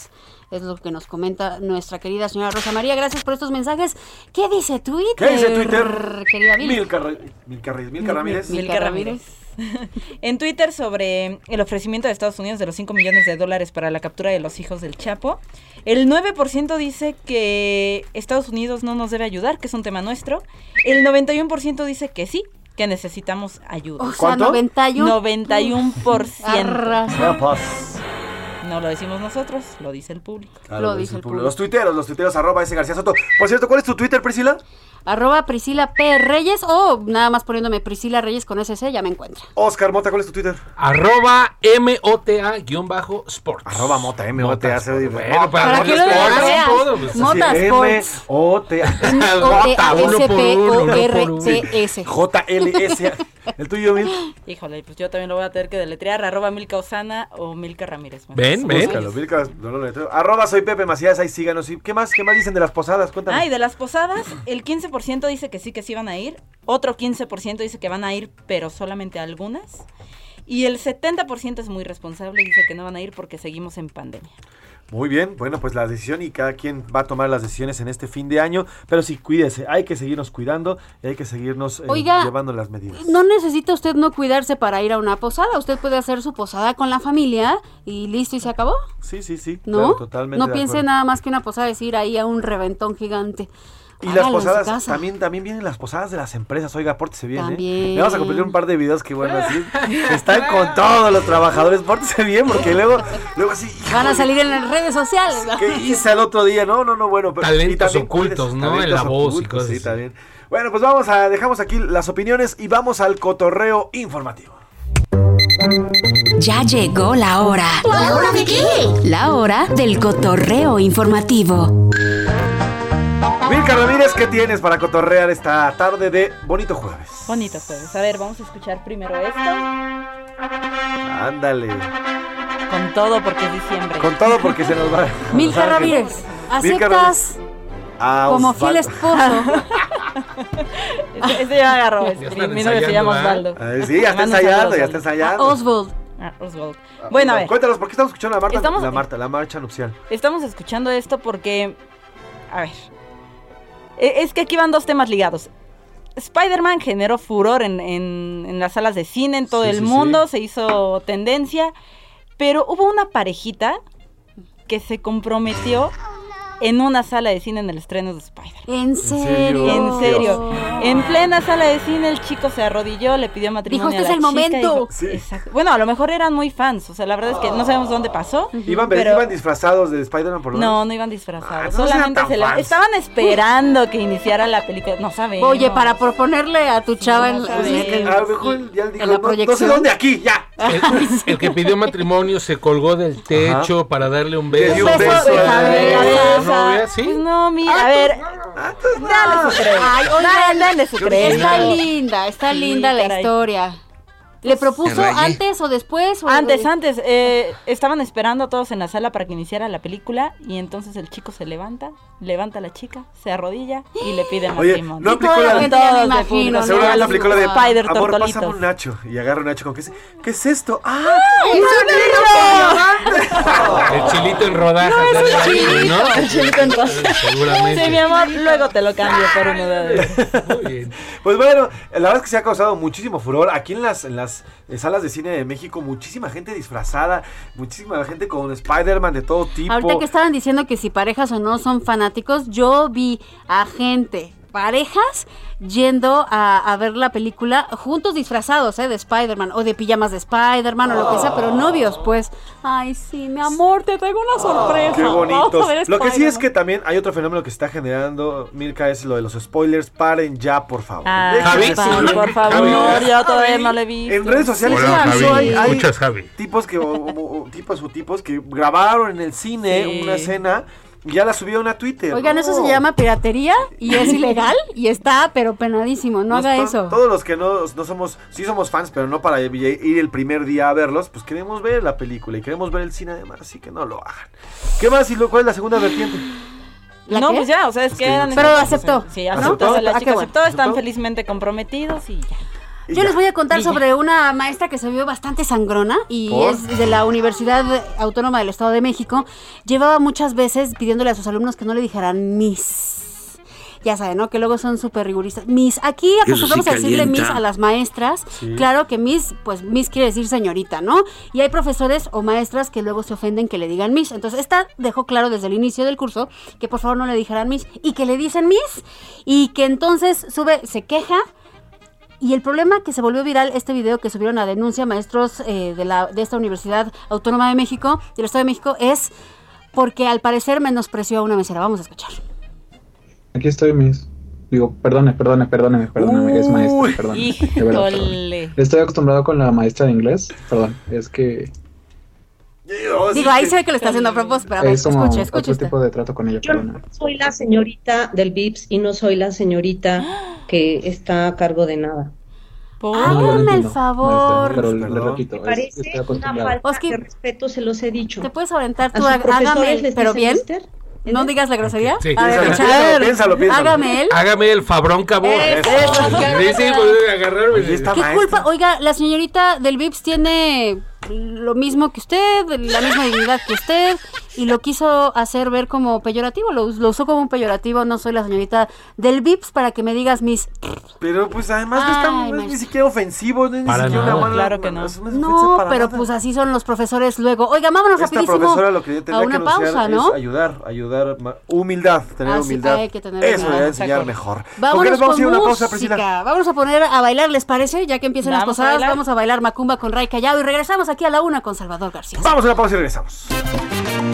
Es lo que nos comenta nuestra querida señora Rosa María. Gracias por estos mensajes. ¿Qué dice Twitter? ¿Qué dice Twitter? Querida Vil? Milka, Milka Milka Ramírez. Milka Ramírez. en Twitter sobre el ofrecimiento de Estados Unidos de los 5 millones de dólares para la captura de los hijos del Chapo, el 9% dice que Estados Unidos no nos debe ayudar, que es un tema nuestro. El 91% dice que sí, que necesitamos ayuda. O sea, ¿Cuánto? 91. 91%. No lo decimos nosotros, lo dice el público. Claro, dice el público. Los tuiteros, los tuiteros, arroba ese García Soto. Por cierto, ¿cuál es tu Twitter, Priscila? Arroba Priscila P. Reyes o nada más poniéndome Priscila Reyes con SC ya me encuentra. Oscar Mota, ¿cuál es tu Twitter? Arroba MOTA-Sports. Arroba Mota, M-O-T-A. se oye- Bueno, para, que lo sport, veas. todo, pues. Mota Sports. M-O-T-A. Mota, uno por uno, uno por uno. O-T-A-S-P-S. J-L-S. ¿El tuyo, Mil? Híjole, pues yo también lo voy a tener que deletrear, arroba Milka Osana o Milka Ramírez. Ven, ven. Búscalo. Arroba soy Pepe Macías, ahí síganos. ¿Y ¿Qué más, qué más dicen de las posadas? Cuéntame. Ah, y de las posadas, el 15% dice que sí, que sí van a ir. Otro 15% dice que van a ir, pero solamente algunas. Y el 70% es muy responsable y dice que no van a ir porque seguimos en pandemia. Muy bien, bueno, pues la decisión y cada quien va a tomar las decisiones en este fin de año, pero sí, cuídese, hay que seguirnos cuidando y hay que seguirnos eh, Oiga, llevando las medidas. No necesita usted no cuidarse para ir a una posada. Usted puede hacer su posada con la familia y listo y se acabó. Sí, sí, sí, ¿No? claro, totalmente no piense acuerdo. nada más que una posada es ir ahí a un reventón gigante. Y las Hágalo posadas, también, también vienen las posadas de las empresas. Oiga, pórtese bien, ¿eh? También. Le vamos a compartir un par de videos que, bueno, así están con todos los trabajadores. Pórtese bien, porque luego, luego así. Van a salir en las redes sociales. ¿Qué hice el otro día? No, no, no, bueno. Pero, Talentos y ocultos, ¿no? En la voz y cosas Sí, así. también. Bueno, pues vamos a, dejamos aquí las opiniones y vamos al cotorreo informativo. Ya llegó la hora. ¿La hora de qué? La hora del cotorreo informativo. Milka Ramírez, ¿qué tienes para cotorrear esta tarde de bonito jueves? Bonito jueves. A ver, vamos a escuchar primero esto. Ándale. Con todo porque es diciembre. Con todo porque se nos va. Milka Ramírez, ¿aceptas Ah, como fiel esposo? Ese, ya agarró. Mi novio se llama ¿ah? Osvaldo. Ay, sí, ya está ensayando, ya está Osvaldo. ensayando. Oswald. Ah, Osvaldo. Bueno, a ver. Cuéntanos, ¿por qué estamos escuchando a la Marta? Estamos- La Marta, la marcha nupcial. Estamos escuchando esto porque, a ver, es que aquí van dos temas ligados. Spider-Man generó furor en, en- en las salas de cine, en todo Sí, el sí, mundo, se hizo tendencia, pero hubo una parejita que se comprometió en una sala de cine en el estreno de Spider. ¿En serio? En serio. En plena sala de cine el chico se arrodilló, le pidió matrimonio Dijo, a "Este la es el chica", y momento. dijo- Exacto. Bueno, a lo mejor eran muy fans, o sea, la verdad es que no sabemos dónde pasó. ¿Iban, pero- iban disfrazados de Spider-Man por lo no, menos? no iban disfrazados. Ah, no Solamente se la- fans. estaban esperando que iniciara la película. No sabemos. Oye, para proponerle a tu chava en, no que en- a lo mejor ya dijo, en la no, no sé dónde aquí, ya. El, el que pidió matrimonio se colgó del techo para darle un beso. un beso Pues, a a ver, la a ver, la o sea, novia, ¿sí? pues no, mira, a ver, dale su crédito. Ay, oigan, Dale, su crédito. Está linda, está linda la historia. ¿Le propuso antes o después? o- Antes, antes, eh, estaban esperando todos en la sala para que iniciara la película y entonces el chico se levanta, levanta a la chica, se arrodilla y le pide Oye, matrimonio. no aplicó la me de imagino, público, ¿no? Seguramente Ya aplicó la de Spider Amor, Tortolitos. pásame un nacho. Y agarra un nacho con ¿qué es, ¿qué es esto? ¡Ah! El chilito en rodajas. No, es un ¿no? chilito, ¿no? el chilito en rodajas. Seguramente. Sí, mi amor, luego te lo cambio por uno de Muy bien. Pues bueno, la verdad es que se ha causado muchísimo furor. Aquí en las, en las eh, salas de cine de México, muchísima gente disfrazada, muchísima gente con Spider-Man de todo tipo. Ahorita que estaban diciendo que si parejas o no son fanáticos, yo vi a gente parejas yendo a, a ver la película juntos disfrazados, ¿eh? De Spider-Man o de pijamas de Spider-Man o lo que sea, pero novios, pues. Ay, sí, mi amor, te traigo una sorpresa. Qué ver Lo que sí es que también hay otro fenómeno que se está generando, Mirka, es lo de los spoilers. Paren ya, por favor. Ah, Javi. de- por favor, yo todavía no le vi. En redes sociales Hola, Javi. hay, hay Escuchas, Javi. tipos que o- tipos o tipos que grabaron en el cine Sí. una escena ya la subieron a Twitter. Oigan, eso se No. llama piratería y es ilegal y está, pero penadísimo. No Nos- haga eso. Todos los que no, no somos, sí somos fans, pero no para ir el primer día a verlos, pues queremos ver la película y queremos ver el cine además, así que no lo hagan. ¿Qué más? ¿Y lo, cuál es la segunda vertiente? ¿La no, qué? pues ya, o sea, es que que- eran Pero aceptó, Sí, ¿no? aceptó. o sea, la Ah, chica bueno. aceptó, están ¿Aceptó? felizmente comprometidos y ya. Yo ya. les voy a contar sobre una maestra que se vio bastante sangrona y ¿Por? es de la Universidad Autónoma del Estado de México. Llevaba muchas veces pidiéndole a sus alumnos que no le dijeran Miss. Ya saben, ¿no? Que luego son súper riguristas. Miss. Aquí acostumbramos sí a decirle. Miss a las maestras. Sí. Claro que Miss, pues Miss quiere decir señorita, ¿no? Y hay profesores o maestras que luego se ofenden que le digan Miss. Entonces, esta dejó claro desde el inicio del curso que por favor no le dijeran Miss y que le dicen Miss y que entonces sube, se queja y el problema que se volvió viral este video que subieron a denuncia maestros eh, de, la, de esta Universidad Autónoma de México, del Estado de México, es porque al parecer menospreció a una mesera. Vamos a escuchar. Aquí estoy, Miss. Digo, perdone, perdone, perdóneme, perdóneme, es maestra, perdón. Estoy acostumbrado con la maestra de inglés, perdón, es que Digo, ahí se ve que lo está haciendo a propósito, pero a ver, es como escuche, escuche otro tipo de trato con ella, Yo no soy la señorita del VIPS y no soy la señorita que está a cargo de nada. Lo Hágame el favor. pero le repito, Me es- parece estoy una falta Oski, de respeto, se los he dicho. ¿Te puedes aventar ¿A tú? profesores Hágame, les pero bien. mister? No digas la grosería. Sí, a ver, piénsalo, a piénsalo, piénsalo. Hágame él. Hágame el Fabrón Cabor. Eso. Sí, sí, pues agarrarme. ¿Qué culpa? Oiga, la señorita del VIPS tiene lo mismo que usted, la misma dignidad que usted, y lo quiso hacer ver como peyorativo, lo, lo usó como un peyorativo, no soy la señorita del VIPS para que me digas mis... Pero pues además no, está- no es ni siquiera ofensivo, no es ni Para siquiera nada. una mala- Claro que no. No, para pero nada. pues así son los profesores luego. Oiga, vámonos Esta rapidísimo profesora lo que a que una pausa, es ¿no? ayudar, ayudar, humildad, tener Ah, sí, humildad. hay que tener Eso humildad, debe enseñar exacto. mejor. ¿Con qué Vámonos nos vamos a a una pausa, música. Priscila? Vamos a poner a bailar, ¿les parece? Ya que empiezan las Vamos a posadas, vamos a bailar Macumba con Ray Callao y regresamos aquí a la una con Salvador García. Vamos a una pausa y regresamos.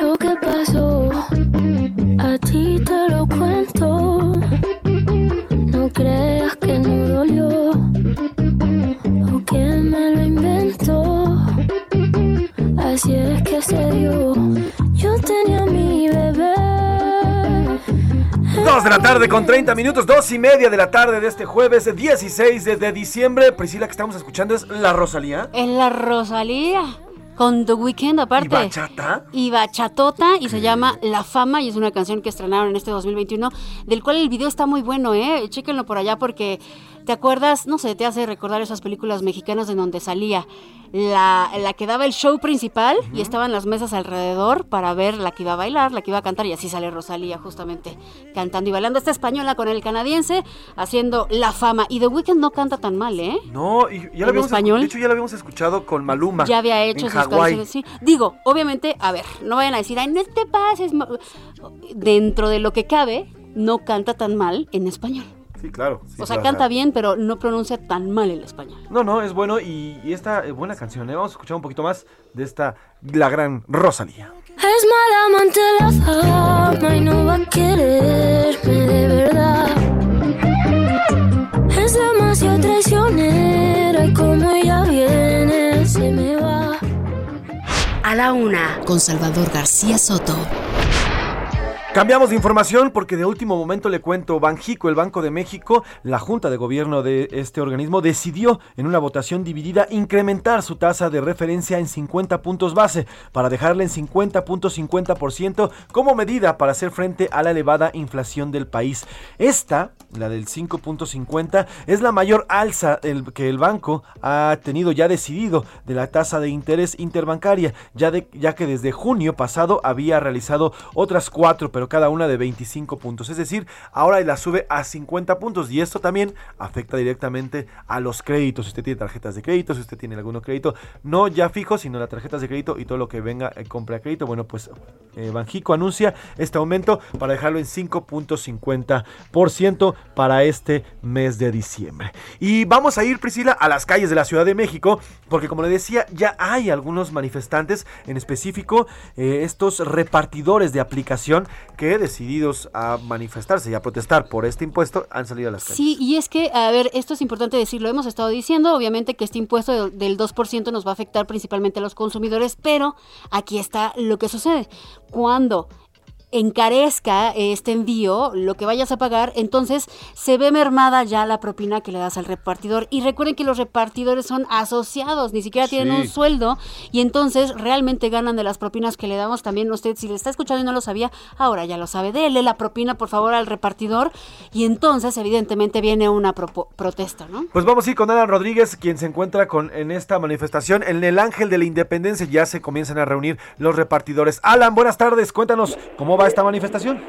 Lo que pasó, a ti te lo cuento. No creas que no dolió, o que me lo inventó. Así es que se dio. Yo tenía mi bebé. Dos de la tarde con 30 minutos, dos y media de la tarde de este jueves 16 de, diciembre. Priscila, que estamos escuchando es La Rosalía. En la Rosalía, con The Weeknd aparte. ¿Y bachata? Y bachatota, y se llama La Fama, y es una canción que estrenaron en este 2021, del cual el video está muy bueno, ¿eh? Chéquenlo por allá porque, ¿te acuerdas? No sé, te hace recordar esas películas mexicanas en donde salía la, la que daba el show principal y estaban las mesas alrededor para ver la que iba a bailar, la que iba a cantar, y así sale Rosalía justamente cantando y bailando. Esta española con el canadiense haciendo La Fama, y The Weeknd no canta tan mal, ¿eh? No, y ya ¿En lo habíamos español? De hecho, ya lo habíamos escuchado con Maluma. ya había hecho en sus canciones. Sí. Digo, obviamente, a ver, no vayan a decir, ay, no te pases. ma-". Dentro de lo que cabe, no canta tan mal en español. Sí, claro. sí, o sea, claro. canta bien, pero no pronuncia tan mal el español. No, no, es bueno y, y esta eh, buena canción. ¿eh? Vamos a escuchar un poquito más de esta, la gran Rosalía. Es mala amante la fama y no va a quererme de verdad. Es demasiado traicionera y como ella viene, se me va. A la Una con Salvador García Soto. Cambiamos de información porque de último momento le cuento, Banjico, el Banco de México, la Junta de Gobierno de este organismo decidió en una votación dividida incrementar su tasa de referencia en 50 puntos base para dejarla en 50.50% como medida para hacer frente a la elevada inflación del país. Esta, la del 5.50, es la mayor alza que el banco ha tenido ya decidido de la tasa de interés interbancaria, ya, de- ya que desde junio pasado había realizado otras cuatro, cada una de 25 puntos. Es decir, ahora la sube a 50 puntos y esto también afecta directamente a los créditos. Si usted tiene tarjetas de crédito, si usted tiene alguno crédito, no ya fijo, sino las tarjetas de crédito y todo lo que venga en compra de crédito. Bueno, pues eh, Banjico anuncia este aumento para dejarlo en 5.50% para este mes de diciembre. Y vamos a ir, Priscila, a las calles de la Ciudad de México, porque como le decía, ya hay algunos manifestantes, en específico eh, estos repartidores de aplicación que decididos a manifestarse y a protestar por este impuesto han salido a las calles. Sí, y es que, a ver, esto es importante decirlo, hemos estado diciendo, obviamente que este impuesto del- del 2% nos va a afectar principalmente a los consumidores, pero aquí está lo que sucede. Cuando encarezca este envío, lo que vayas a pagar, entonces se ve mermada ya la propina que le das al repartidor. Y recuerden que los repartidores son asociados, ni siquiera tienen Sí. un sueldo y entonces realmente ganan de las propinas que le damos también usted. Si le está escuchando y no lo sabía, ahora ya lo sabe. Dele la propina, por favor, al repartidor y entonces evidentemente viene una protesta, ¿no? Pues vamos a ir con Alan Rodríguez, quien se encuentra con, en esta manifestación. En el Ángel de la Independencia ya se comienzan a reunir los repartidores. Alan, buenas tardes. Cuéntanos cómo va esta manifestación.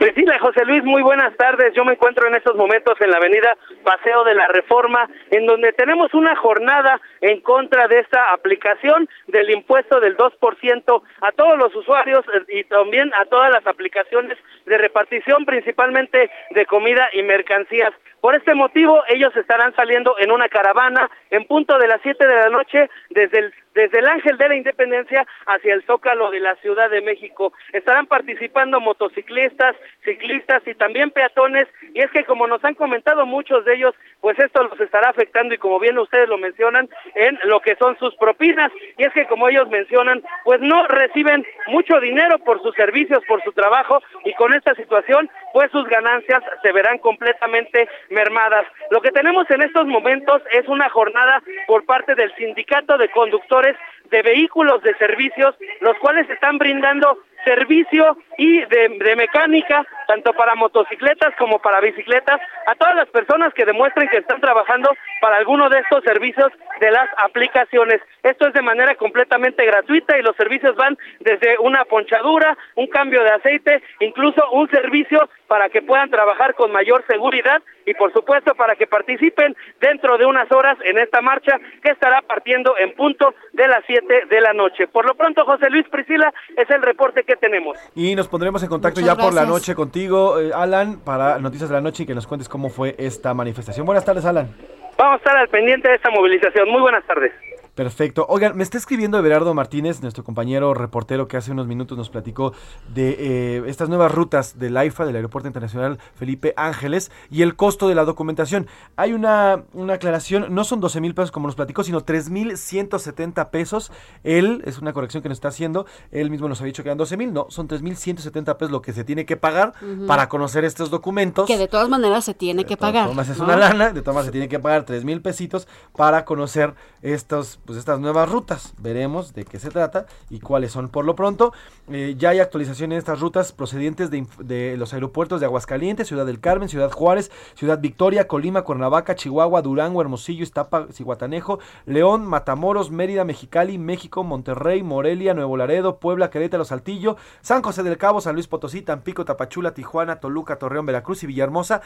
Priscila, José Luis, muy buenas tardes. Yo me encuentro en estos momentos en la avenida Paseo de la Reforma, en donde tenemos una jornada en contra de esta aplicación del impuesto del 2% a todos los usuarios eh, y también a todas las aplicaciones de repartición, principalmente de comida y mercancías. Por este motivo, ellos estarán saliendo en una caravana en punto de las 7 de la noche desde el desde el Ángel de la Independencia hacia el Zócalo de la Ciudad de México. Estarán participando motociclistas, ciclistas y también peatones. Y es que como nos han comentado muchos de ellos, pues esto los estará afectando y como bien ustedes lo mencionan, en lo que son sus propinas. Y es que como ellos mencionan, pues no reciben mucho dinero por sus servicios, por su trabajo y con esta situación, pues sus ganancias se verán completamente mermadas. Lo que tenemos en estos momentos es una jornada por parte del Sindicato de Conductores de Vehículos de Servicios, los cuales están brindando servicio y de, de mecánica, tanto para motocicletas como para bicicletas, a todas las personas que demuestren que están trabajando para alguno de estos servicios de las aplicaciones. Esto es de manera completamente gratuita y los servicios van desde una ponchadura, un cambio de aceite, incluso un servicio para que puedan trabajar con mayor seguridad y por supuesto para que participen dentro de unas horas en esta marcha que estará partiendo en punto de las 7 de la noche. Por lo pronto, José Luis Priscila, es el reporte que tenemos. Y nos pondremos en contacto Muchas ya por la noche contigo, eh, Alan, para Noticias de la Noche y que nos cuentes cómo fue esta manifestación. Buenas tardes, Alan. Vamos a estar al pendiente de esta movilización. Muy buenas tardes. Perfecto. Oigan, me está escribiendo Everardo Martínez, nuestro compañero reportero que hace unos minutos nos platicó de eh, estas nuevas rutas del AIFA, del Aeropuerto Internacional Felipe Ángeles, y el costo de la documentación. Hay una, una aclaración, no son 12 mil pesos como nos platicó, sino 3 mil 170 pesos. Él, es una corrección que nos está haciendo, él mismo nos había dicho que eran 12 mil, no, son 3 mil 170 pesos lo que se tiene que pagar para conocer estos documentos. Que de todas maneras se tiene que pagar. Tomas es ¿no? una lana, de todas maneras se tiene que pagar 3 mil pesitos para conocer estos, pues estas nuevas rutas. Veremos de qué se trata y cuáles son. Por lo pronto, eh, ya hay actualización en estas rutas procedientes de, los aeropuertos de Aguascalientes, Ciudad del Carmen, Ciudad Juárez, Ciudad Victoria, Colima, Cuernavaca, Chihuahua, Durango, Hermosillo, Iztapa, Cihuatanejo, León, Matamoros, Mérida, Mexicali, México, Monterrey, Morelia, Nuevo Laredo, Puebla, Querétaro, Saltillo, San José del Cabo, San Luis Potosí, Tampico, Tapachula, Tijuana, Toluca, Torreón, Veracruz y Villahermosa.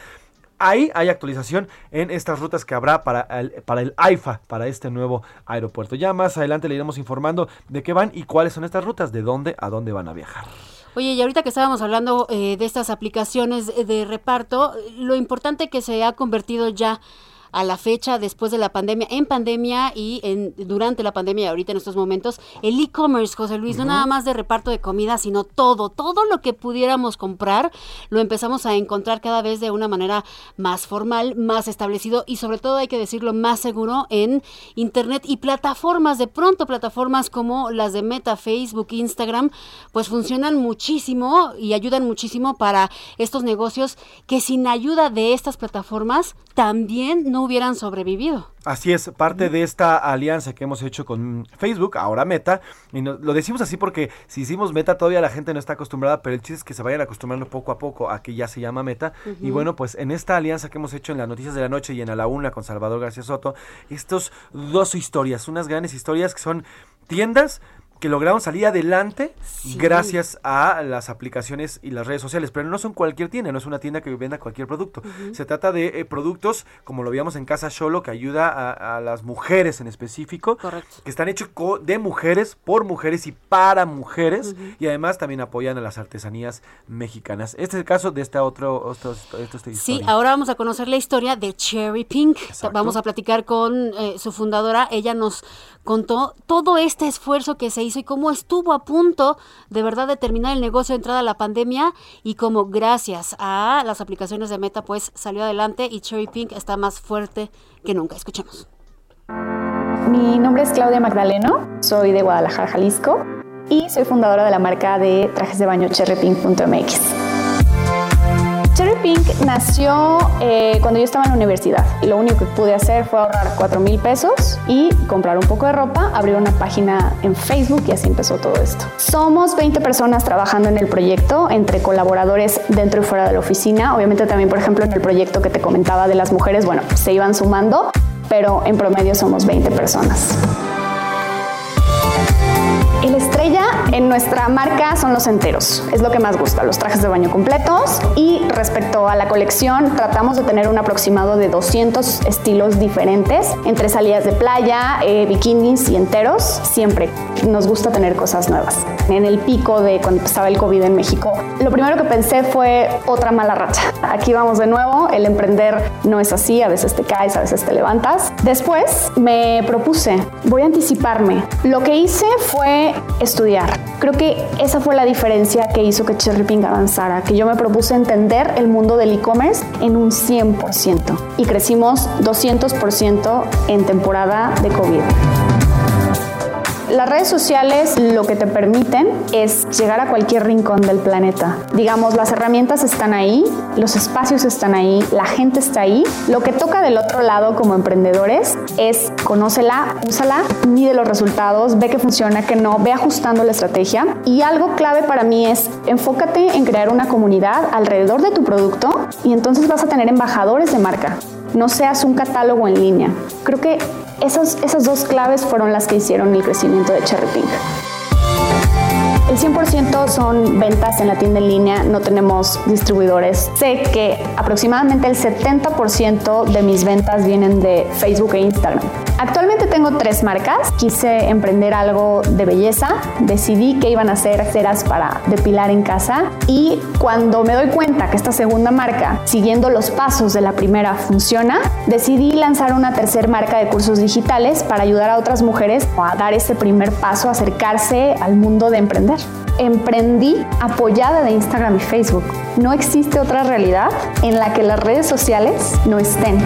Ahí hay actualización en estas rutas que habrá para el, para el AIFA, para este nuevo aeropuerto. Ya más adelante le iremos informando de qué van y cuáles son estas rutas, de dónde a dónde van a viajar. Oye, y ahorita que estábamos hablando eh, de estas aplicaciones de reparto, lo importante que se ha convertido ya a la fecha después de la pandemia, en pandemia y en, durante la pandemia y ahorita en estos momentos, el e-commerce, José Luis, no nada más de reparto de comida, sino todo, todo lo que pudiéramos comprar, lo empezamos a encontrar cada vez de una manera más formal, más establecido y sobre todo hay que decirlo más seguro en internet y plataformas, de pronto plataformas como las de Meta, Facebook, Instagram, pues funcionan muchísimo y ayudan muchísimo para estos negocios que sin ayuda de estas plataformas también no hubieran sobrevivido. Así es, parte de esta alianza que hemos hecho con Facebook, ahora Meta, y no- lo decimos así porque si hicimos Meta todavía la gente no está acostumbrada, pero el chiste es que se vayan acostumbrando poco a poco a que ya se llama Meta. Y bueno, pues en esta alianza que hemos hecho en las noticias de la noche y en A la Una con Salvador García Soto, estos dos historias, unas grandes historias que son tiendas que lograron salir adelante gracias a las aplicaciones y las redes sociales, pero no son cualquier tienda, no es una tienda que venda cualquier producto. Se trata de eh, productos, como lo veíamos en Casa Sholo, que ayuda a, a las mujeres en específico, que están hechos de mujeres, por mujeres y para mujeres, y además también apoyan a las artesanías mexicanas. Este es el caso de esta otro, otro, Sí, ahora vamos a conocer la historia de Cherry Pink. Vamos a platicar con eh, su fundadora. Ella nos contó todo este esfuerzo que se hizo y cómo estuvo a punto de verdad de terminar el negocio de entrada a la pandemia y cómo gracias a las aplicaciones de Meta pues salió adelante y Cherry Pink está más fuerte que nunca. Escuchemos. Mi nombre es Claudia Magdaleno, soy de Guadalajara, Jalisco y soy fundadora de la marca de trajes de baño cherrypink.mx. Pink nació eh, cuando yo estaba en la universidad. Lo único que pude hacer fue ahorrar 4 mil pesos y comprar un poco de ropa, abrir una página en Facebook y así empezó todo esto. Somos 20 personas trabajando en el proyecto, entre colaboradores dentro y fuera de la oficina. Obviamente también, por ejemplo, en el proyecto que te comentaba de las mujeres, bueno, se iban sumando, pero en promedio somos 20 personas. El estrella en nuestra marca son los enteros, es lo que más gusta, los trajes de baño completos y respecto a la colección tratamos de tener un aproximado de 200 estilos diferentes entre salidas de playa, eh, bikinis y enteros, siempre nos gusta tener cosas nuevas. En el pico de cuando empezaba el COVID en México, lo primero que pensé fue otra mala racha. Aquí vamos de nuevo, el emprender no es así, a veces te caes, a veces te levantas. Después me propuse, voy a anticiparme. Lo que hice fue Creo que esa fue la diferencia que hizo que Cherry Pink avanzara, que yo me propuse entender el mundo del e-commerce en un 100% y crecimos 200% en temporada de COVID. Las redes sociales lo que te permiten es llegar a cualquier rincón del planeta. Digamos, las herramientas están ahí, los espacios están ahí, la gente está ahí. Lo que toca del otro lado como emprendedores es conócela, úsala, mide los resultados, ve que funciona, que no, ve ajustando la estrategia. Y algo clave para mí es enfócate en crear una comunidad alrededor de tu producto y entonces vas a tener embajadores de marca. No seas un catálogo en línea. Creo que esas, dos claves fueron las que hicieron el crecimiento de Cherry Pink. El 100% son ventas en la tienda en línea, no tenemos distribuidores. Sé que aproximadamente el 70% de mis ventas vienen de Facebook e Instagram. Actualmente tengo tres marcas. Quise emprender algo de belleza. Decidí que iban a ser ceras para depilar en casa. Y cuando me doy cuenta que esta segunda marca, siguiendo los pasos de la primera, funciona, decidí lanzar una tercera marca de cursos digitales para ayudar a otras mujeres a dar ese primer paso, acercarse al mundo de emprender. Emprendí apoyada de Instagram y Facebook. No existe otra realidad en la que las redes sociales no estén.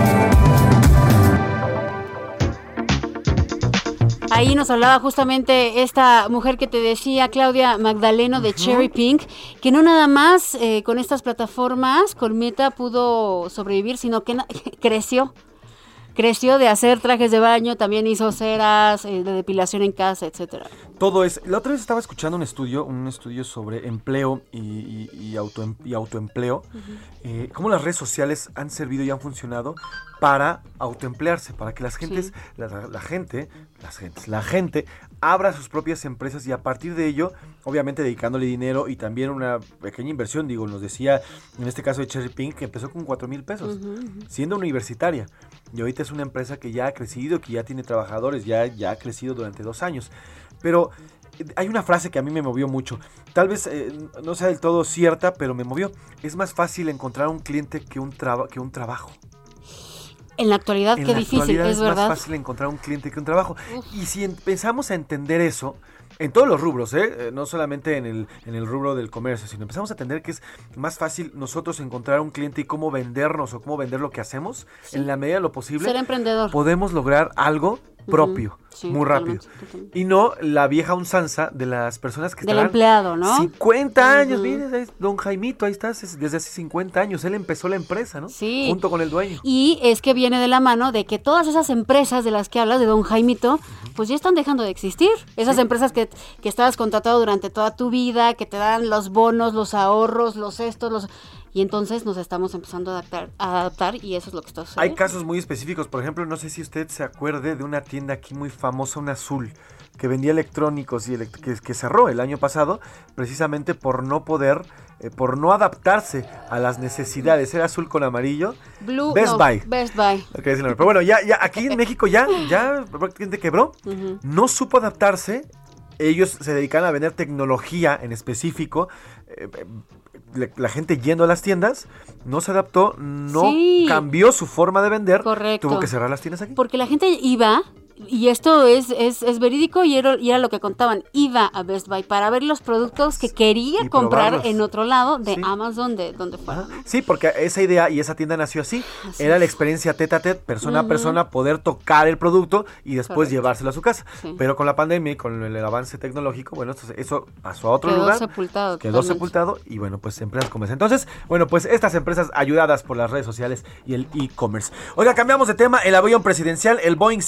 Ahí nos hablaba justamente esta mujer que te decía, Claudia Magdaleno de Cherry Pink, que no nada más eh, con estas plataformas, con Meta pudo sobrevivir, sino que creció. Creció de hacer trajes de baño, también hizo ceras, eh, de depilación en casa, etcétera. Todo es. La otra vez estaba escuchando un estudio, un estudio sobre empleo y, y- y auto, y autoempleo. eh, cómo las redes sociales han servido y han funcionado para autoemplearse, para que las gentes, la, la gente, las gentes, la gente abra sus propias empresas y a partir de ello, obviamente dedicándole dinero y también una pequeña inversión, digo, nos decía en este caso de Cherry Pink que empezó con 4 mil pesos, siendo universitaria. Y ahorita es una empresa que ya ha crecido, que ya tiene trabajadores, ya, ya ha crecido durante dos años. Pero hay una frase que a mí me movió mucho. Tal vez eh, no sea del todo cierta, pero me movió. Es más fácil encontrar un cliente que un, traba- que un trabajo. En la actualidad, En qué la difícil, actualidad es, es verdad. más fácil encontrar un cliente que un trabajo. Y si empezamos a entender eso, en todos los rubros, ¿eh? Eh, no solamente en el, en el rubro del comercio, sino empezamos a entender que es más fácil nosotros encontrar un cliente y cómo vendernos o cómo vender lo que hacemos, en la medida de lo posible, Ser emprendedor. podemos lograr algo propio, Sí, muy rápido. totalmente, totalmente. Y no la vieja unsanza de las personas que Del estarán empleado, ¿no? 50 años, Ujú. mire, ahí- don Jaimito, ahí estás, es- desde hace 50 años, él empezó la empresa, ¿no? Sí. Junto con el dueño. Y es que viene de la mano de que todas esas empresas de las que hablas, de Don Jaimito, pues ya están dejando de existir. Esas empresas que, que estabas contratado durante toda tu vida, que te dan los bonos, los ahorros, los estos, los... Y entonces nos estamos empezando a adaptar, a adaptar y eso es lo que está Hay sucediendo. casos muy específicos, por ejemplo, no sé si usted se acuerde de una tienda aquí muy famosa, una azul, que vendía electrónicos y elect- que, que cerró el año pasado precisamente por no poder, eh, por no adaptarse a las necesidades. Era azul con amarillo. Blue, Best no, Buy. Best Buy. Ok, es el nombre. Pero bueno, ya, ya aquí en México ya, ya prácticamente quebró. No supo adaptarse. Ellos se dedican a vender tecnología en específico. Eh, eh, la, la gente yendo a las tiendas no se adaptó, no Sí. cambió su forma de vender. Correcto. Tuvo que cerrar las tiendas aquí. Porque la gente iba, y esto es, es, es verídico y era, y era lo que contaban, iba a Best Buy para ver los productos que quería Y comprar probarlos. en otro lado de Amazon, de donde fuera. ¿no? Sí, porque esa idea y esa tienda nació así. Era la experiencia tete a tete, persona a persona, poder tocar el producto y después Correcto. llevárselo a su casa. Sí. Pero con la pandemia y con el avance tecnológico, bueno, esto- eso pasó a otro Quedó lugar. sepultado Quedó totalmente. sepultado y bueno, pues empresas como esa. Entonces, bueno, pues estas empresas ayudadas por las redes sociales y el e-commerce. Oiga, cambiamos de tema. El avión presidencial, el Boeing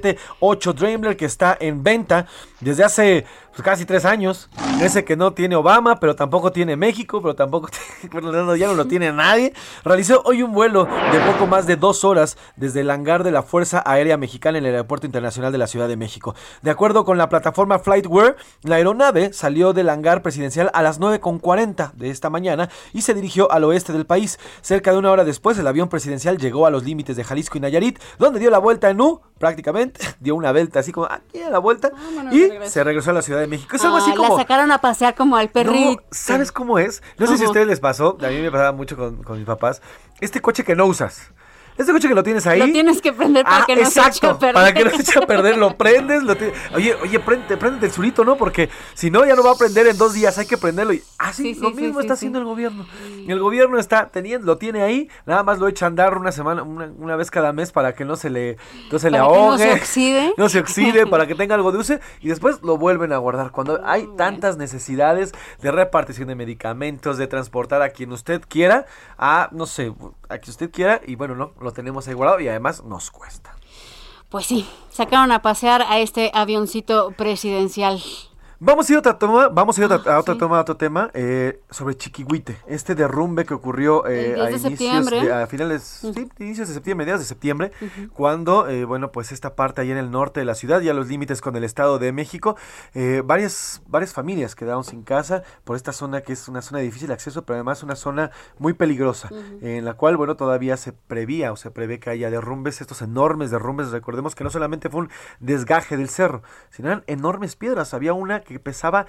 787-8 Dreamliner, que está en venta desde hace pues, casi tres años. Ese que no tiene Obama, pero tampoco tiene México, pero tampoco tiene- no, ya no lo tiene nadie. Realizó hoy un vuelo de poco más de dos horas desde el hangar de la Fuerza Aérea Mexicana en el Aeropuerto Internacional de la Ciudad de México. De acuerdo con la plataforma FlightWare, la aeronave salió del hangar presidencial a las 9.40 de esta mañana y se dirigió al oeste del país. Cerca de una hora después, el avión presidencial llegó a los límites de Jalisco y Nayarit, donde dio la vuelta en U, prácticamente, dio una vuelta así como aquí a la vuelta y se regresó a la Ciudad de México. Es algo así Ah, como... La sacaron a pasear como al perrito. No, ¿sabes cómo es? No sé si a ustedes les pasó, a mí me pasaba mucho con, con mis papás. Este coche que no usas. Este coche que lo tienes ahí. Lo tienes que prender para Ah, que no se eche a perder. Para que no se eche a perder, lo prendes, lo Oye, oye, prende, prende el surito, ¿no? Porque si no, ya no va a prender en dos días, hay que prenderlo. Y, ah, sí, Sí, sí, lo sí, mismo sí, está haciendo el gobierno. El gobierno está teniendo, lo tiene ahí, nada más lo echa a andar una semana, una, una vez cada mes para que no se le, no se le que no ahogue. se oxide. No se oxide, para que tenga algo de uso y después lo vuelven a guardar. Cuando hay tantas necesidades de repartición de medicamentos, de transportar a quien usted quiera, a, no sé, a quien usted quiera, y bueno, no, lo tenemos ahí guardado y además nos cuesta. Pues sí, sacaron a pasear a este avioncito presidencial. Vamos a ir a otra toma, vamos a ir a otra, a otra sí. toma, a otro tema, eh, sobre Chiquihuite, este derrumbe que ocurrió eh, El 10 a inicios, de- a finales, sí, inicios de septiembre, mediados de septiembre, cuando, eh, bueno, pues esta parte ahí en el norte de la ciudad, ya los límites con el Estado de México, eh, varias, varias familias quedaron sin casa por esta zona que es una zona de difícil acceso, pero además una zona muy peligrosa, en la cual, bueno, todavía se prevía o se prevé que haya derrumbes, estos enormes derrumbes, recordemos que no solamente fue un desgaje del cerro, sino eran enormes piedras, había una que pesaba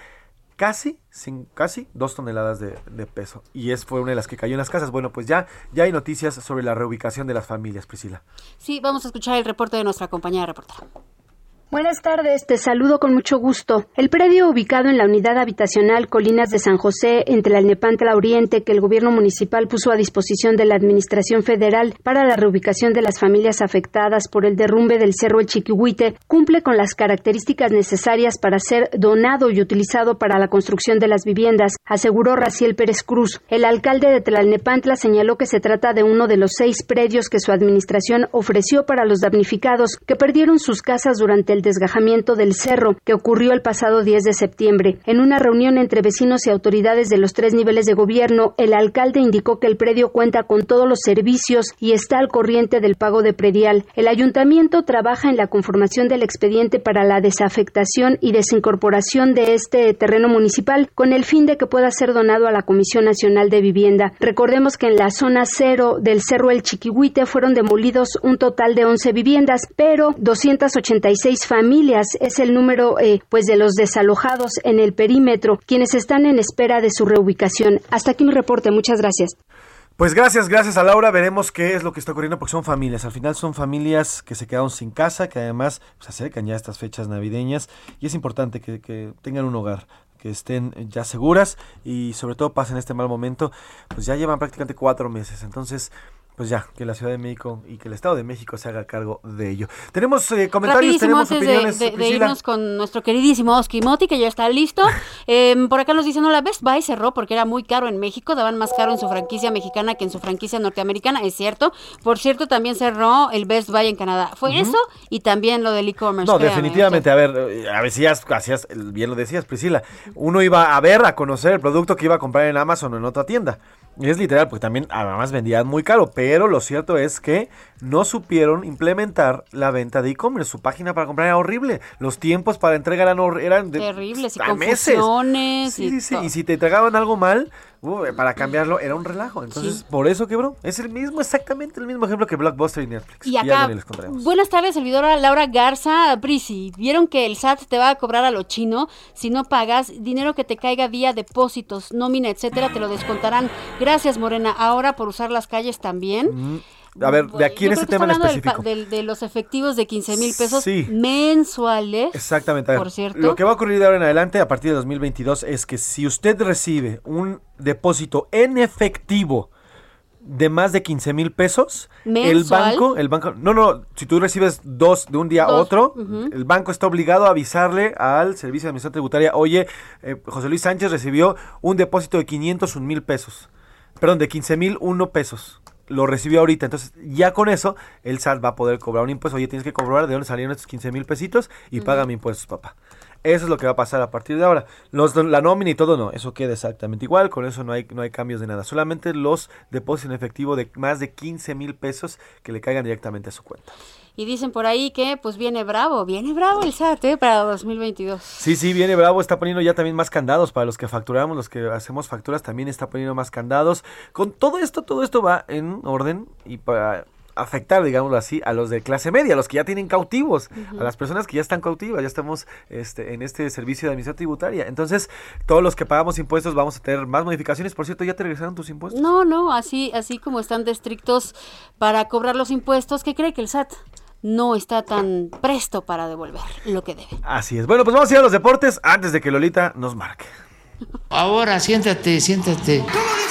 casi, sin, casi dos toneladas de, de peso. Y es fue una de las que cayó en las casas. Bueno, pues ya, ya hay noticias sobre la reubicación de las familias, Priscila. Sí, vamos a escuchar el reporte de nuestra compañera reportera. Buenas tardes, te saludo con mucho gusto. El predio ubicado en la unidad habitacional Colinas de San José, entre la Nepantla Oriente, que el gobierno municipal puso a disposición de la Administración Federal para la reubicación de las familias afectadas por el derrumbe del Cerro El Chiquihuite, cumple con las características necesarias para ser donado y utilizado para la construcción de las viviendas, aseguró Raciel Pérez Cruz. El alcalde de Tlalnepantla señaló que se trata de uno de los seis predios que su administración ofreció para los damnificados que perdieron sus casas durante el desgajamiento del cerro que ocurrió el pasado 10 de septiembre. En una reunión entre vecinos y autoridades de los tres niveles de gobierno, el alcalde indicó que el predio cuenta con todos los servicios y está al corriente del pago de predial. El ayuntamiento trabaja en la conformación del expediente para la desafectación y desincorporación de este terreno municipal con el fin de que pueda ser donado a la Comisión Nacional de Vivienda. Recordemos que en la zona cero del Cerro El Chiquihuite fueron demolidos un total de 11 viviendas, pero 286 familias es el número eh, pues de los desalojados en el perímetro, quienes están en espera de su reubicación. Hasta aquí mi reporte. Muchas gracias. Pues gracias, gracias a Laura. Veremos qué es lo que está ocurriendo porque son familias. Al final son familias que se quedaron sin casa, que además se acercan ya estas fechas navideñas y es importante que, que tengan un hogar que estén ya seguras y sobre todo pasen este mal momento, pues ya llevan prácticamente cuatro meses. Entonces, pues ya, que la Ciudad de México y que el Estado de México se haga cargo de ello. Tenemos eh, comentarios, tenemos antes opiniones. de, irnos con nuestro queridísimo Oski Moti, que ya está listo. Em, por acá nos dicen, no, la Best Buy cerró porque era muy caro en México, daban más caro en su franquicia mexicana que en su franquicia norteamericana, es cierto. Por cierto, también cerró el Best Buy en Canadá. Fue eso y también lo del e-commerce. No, créame, definitivamente, a ver, eh, a ver si ya hacías, bien lo decías, Priscila, uno iba a ver, a conocer el producto que iba a comprar en Amazon o en otra tienda. Y es literal, porque también además vendían muy caro, pero lo cierto es que no supieron implementar la venta de e-commerce. Su página para comprar era horrible. Los tiempos para entrega eran, eran de Terribles y a meses. Sí, y sí, sí. Y si te entregaban algo mal, uh, para cambiarlo era un relajo. Entonces, Sí. por eso quebró. Es el mismo, exactamente el mismo ejemplo que Blockbuster y Netflix. Y ya acá, ni les buenas tardes, servidora Laura Garza. Prisi, ¿vieron que el SAT te va a cobrar a lo chino si no pagas dinero que te caiga vía depósitos, nómina, etcétera? Te lo descontarán. Gracias, Morena. Ahora por usar las calles también. Mm, A ver, de aquí en este tema en específico. del- de los efectivos de 15 mil pesos Sí. mensuales. Exactamente. ver, Por cierto. Lo que va a ocurrir de ahora en adelante a partir de 2022 es que si usted recibe un depósito en efectivo de más de 15 mil pesos, el banco, el banco, no, no, si tú recibes dos de un día a otro, el banco está obligado a avisarle al Servicio de Administración Tributaria, oye, eh, José Luis Sánchez recibió un depósito de 501 mil pesos, perdón, de 15 mil uno pesos. Lo recibió ahorita, entonces ya con eso el SAT va a poder cobrar un impuesto. Oye, tienes que cobrar de dónde salieron estos 15 mil pesitos y paga mi impuestos, papá. Eso es lo que va a pasar a partir de ahora. Los, la nómina y todo no, eso queda exactamente igual, con eso no hay, no hay cambios de nada. Solamente los depósitos en efectivo de más de 15 mil pesos que le caigan directamente a su cuenta. Y dicen por ahí que pues viene bravo, viene bravo el SAT ¿eh? para 2022. Sí, sí, viene bravo, está poniendo ya también más candados para los que facturamos, los que hacemos facturas también está poniendo más candados. Con todo esto, todo esto va en orden y para afectar, digámoslo así, a los de clase media, a los que ya tienen cautivos, a las personas que ya están cautivas, ya estamos este, en este servicio de administración tributaria. Entonces, todos los que pagamos impuestos vamos a tener más modificaciones. Por cierto, ¿ya te regresaron tus impuestos? No, no, así, así como están de estrictos para cobrar los impuestos, ¿qué cree que el SAT no está tan presto para devolver lo que debe? Así es. Bueno, pues vamos a ir a los deportes antes de que Lolita nos marque. Ahora, siéntate, siéntate. Las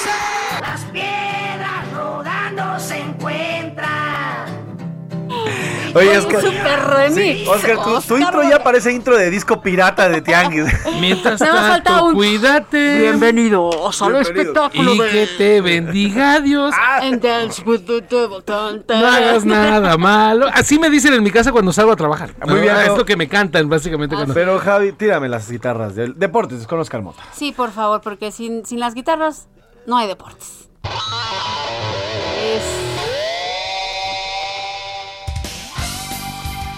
Oye, Un super remix. Oscar, tu, tu Oscar intro ya parece intro de disco pirata de Tianguis. Mientras Nada más falta tanto, un cuídate. Bienvenidos al Bienvenido. espectáculo Y de que te bendiga Dios. And Dance with the Devil. Tan, tan. No hagas nada malo. Así me dicen en mi casa cuando salgo a trabajar. Muy bien, Es ¿no? lo que me cantan, básicamente. cuando- Pero Javi, tírame las guitarras del deportes con Oscar Mota. Sí, por favor, porque sin, sin las guitarras no hay deportes. Es-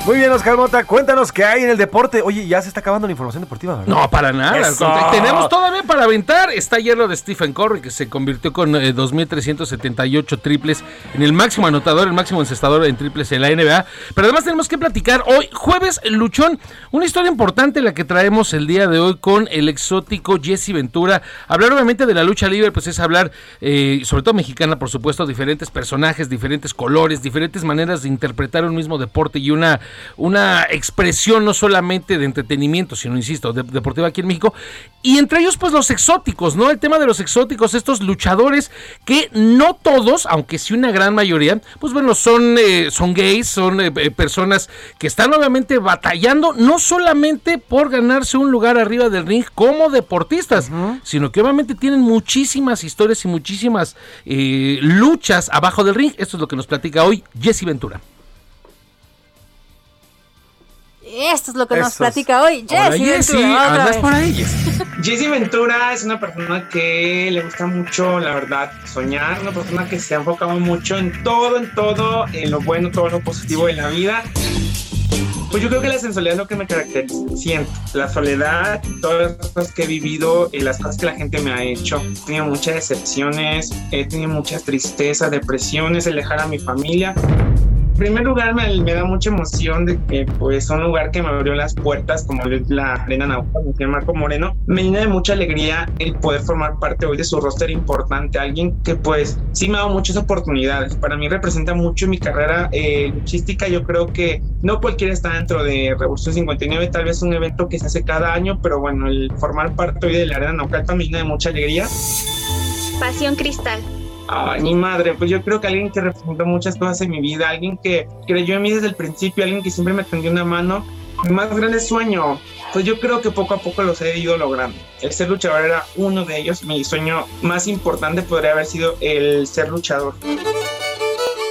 Muy bien, Oscar Mota, cuéntanos qué hay en el deporte. Oye, ya se está acabando la información deportiva, ¿verdad? No, para nada. Eso. Tenemos todavía para aventar. Está ayer lo de Stephen Curry, que se convirtió con eh, 2.378 triples en el máximo anotador, el máximo encestador en triples en la NBA. Pero además tenemos que platicar hoy, jueves, Luchón, una historia importante la que traemos el día de hoy con el exótico Jesse Ventura. Hablar obviamente de la lucha libre, pues es hablar, eh, sobre todo mexicana, por supuesto, diferentes personajes, diferentes colores, diferentes maneras de interpretar un mismo deporte y una, una expresión no solamente de entretenimiento, sino, insisto, de- deportiva aquí en México. Y entre ellos, pues los exóticos, ¿no? El tema de los exóticos, estos luchadores que no todos, aunque sí una gran mayoría, pues bueno, son, eh, son gays, son eh, eh, personas que están obviamente batallando, no solamente por ganarse un lugar arriba del ring como deportistas, sino que obviamente tienen muchísimas historias y muchísimas eh, luchas abajo del ring. Esto es lo que nos platica hoy Jesse Ventura. Esto es lo que nos platica hoy Jessy Jessy, andas por ahí, Jessy. Jesse Ventura es una persona que le gusta mucho, la verdad, soñar, una persona que se ha enfocado mucho en todo, en todo, en lo bueno, todo lo positivo de la vida. Pues yo creo que la sensualidad es lo que me caracteriza, siento. La soledad, todas las cosas que he vivido y las cosas que la gente me ha hecho. He tenido muchas decepciones, he tenido muchas tristezas, depresiones, el dejar a mi familia. Primer lugar me, me da mucha emoción de que pues un lugar que me abrió las puertas como la Arena Naucalpan, señor Marco Moreno, me llena de mucha alegría el poder formar parte hoy de su roster importante, alguien que pues sí me ha dado muchas oportunidades, para mí representa mucho mi carrera eh, luchística, yo creo que no cualquiera está dentro de Revolución 59, tal vez un evento que se hace cada año, pero bueno, el formar parte hoy de la Arena Naucalpan me llena de mucha alegría. Pasión Cristal. Ay, mi madre, pues yo creo que alguien que representó muchas cosas en mi vida, alguien que creyó en mí desde el principio, alguien que siempre me tendió una mano. Mi más grande sueño, pues yo creo que poco a poco los he ido logrando. El ser luchador era uno de ellos. Mi sueño más importante podría haber sido el ser luchador.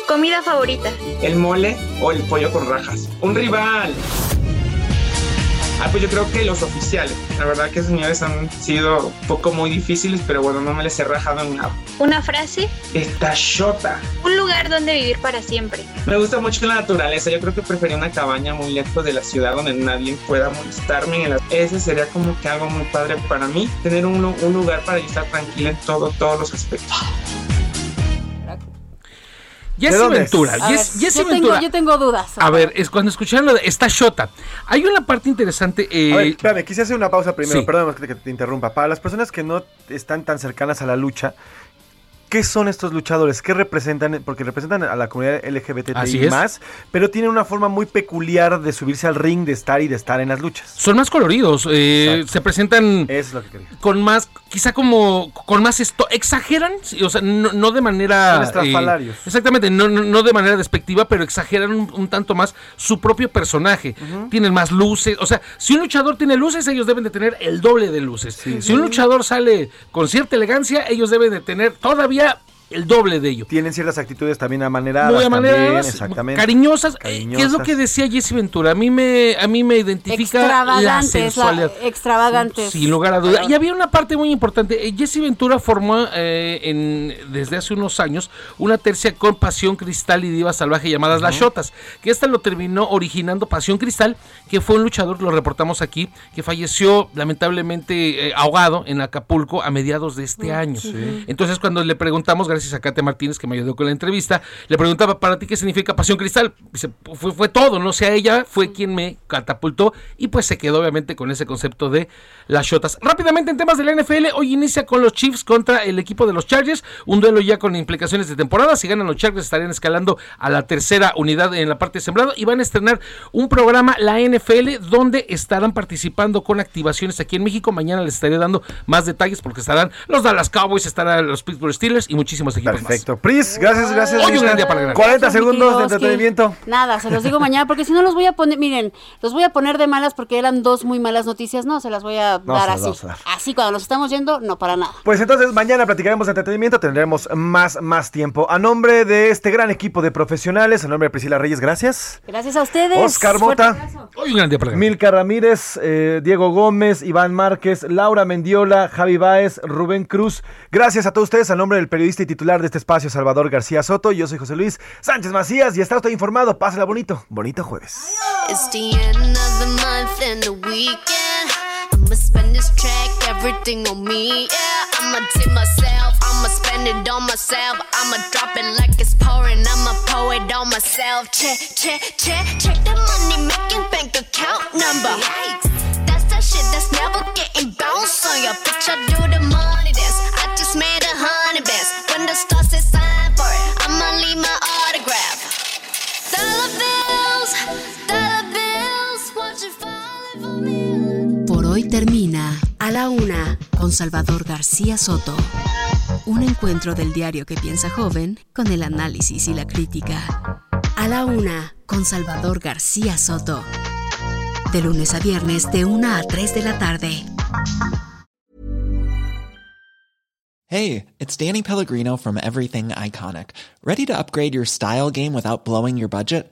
Comida favorita. El mole o el pollo con rajas. Un rival. Ah, pues yo creo que los oficiales. La verdad que esos niveles han sido un poco muy difíciles, pero bueno, no me les he rajado en nada. Una frase. Esta shota. Un lugar donde vivir para siempre. Me gusta mucho la naturaleza. Yo creo que prefería una cabaña muy lejos de la ciudad donde nadie pueda molestarme. En la- Ese sería como que algo muy padre para mí. Tener un, un lugar para estar tranquila en todo, todos los aspectos. Jesse? Ventura. A ver, Jess- Jesse yo, tengo, Ventura. yo tengo dudas. A ver, es cuando escucharon lo de esta shota. Hay una parte interesante. eh, A ver, espérame, quise hacer una pausa primero, Sí. perdón que te interrumpa. Para las personas que no están tan cercanas a la lucha, ¿qué son estos luchadores? ¿Qué representan? Porque representan a la comunidad LGBTI más, pero tienen una forma muy peculiar de subirse al ring, de estar y de estar en las luchas. son más coloridos. eh, se presentan Eso es lo que quería. con más, quizá como, con más esto, exageran, o sea, no, no de manera... Eh, exactamente, no, no, de manera despectiva, pero exageran un, un tanto más su propio personaje. Tienen más luces, o sea, si un luchador tiene luces, ellos deben de tener el doble de luces. si un luchador sale con cierta elegancia, ellos deben de tener todavía el doble de ello. Tienen ciertas actitudes también amaneradas. Muy también, amaneradas, exactamente. cariñosas, eh, ¿Qué es lo Cariñosas. que decía Jesse Ventura? A mí me, a mí me identifica la sensualidad. extravagantes. Sin lugar a duda. Y había una parte muy importante. Eh, Jesse Ventura formó eh, en, desde hace unos años una tercia con Pasión Cristal y Diva Salvaje llamadas Las Shotas. Que esta lo terminó originando Pasión Cristal, que fue un luchador, lo reportamos aquí, que falleció lamentablemente eh, ahogado en Acapulco a mediados de este año. Sí. Entonces, cuando le preguntamos, gracias a Kate Martínez que me ayudó con la entrevista, le preguntaba para ti qué significa Pasión Cristal. Dice, fue, fue todo, no sé, ella fue quien me catapultó y pues se quedó obviamente con ese concepto de las shotas. Rápidamente en temas de la NFL, hoy inicia con los Chiefs contra el equipo de los Chargers, un duelo ya con implicaciones de temporada. Si ganan los Chargers estarían escalando a la tercera unidad en la parte de sembrado y van a estrenar un programa, la NFL, donde estarán participando con activaciones aquí en México. Mañana les estaré dando más detalles porque estarán los Dallas Cowboys, estarán los Pittsburgh Steelers y equipos Perfecto. Pris, gracias, gracias. Hoy un gran día para ganar. 40 Gracias, segundos de entretenimiento. Nada, se los digo mañana porque si no los voy a poner, miren, los voy a poner de malas porque eran dos muy malas noticias. No, se las voy a No, dar así. vamos a dar. Así cuando nos estamos yendo, no para nada. Pues entonces mañana platicaremos de entretenimiento, tendremos más, más tiempo. A nombre de este gran equipo de profesionales, a nombre de Priscila Reyes, gracias. Gracias a ustedes. Oscar Mota. Hoy un gran día para ganar. Milka Ramírez, eh, Diego Gómez, Iván Márquez, Laura Mendiola, Javi Báez, Rubén Cruz. Gracias a todos ustedes, a nombre del periodista y titular de este espacio, Salvador García Soto. Yo soy José Luis Sánchez Macías y está usted informado. Pásela bonito. Bonito jueves. It's the end of the month and the weekend. I'ma spend this hoy termina A la Una con Salvador García Soto. Un encuentro del diario que piensa joven con el análisis y la crítica. A la Una con Salvador García Soto. De lunes a viernes de 1 a 3 de la tarde. Hey, it's Danny Pellegrino from Everything Iconic. Ready to upgrade your style game without blowing your budget?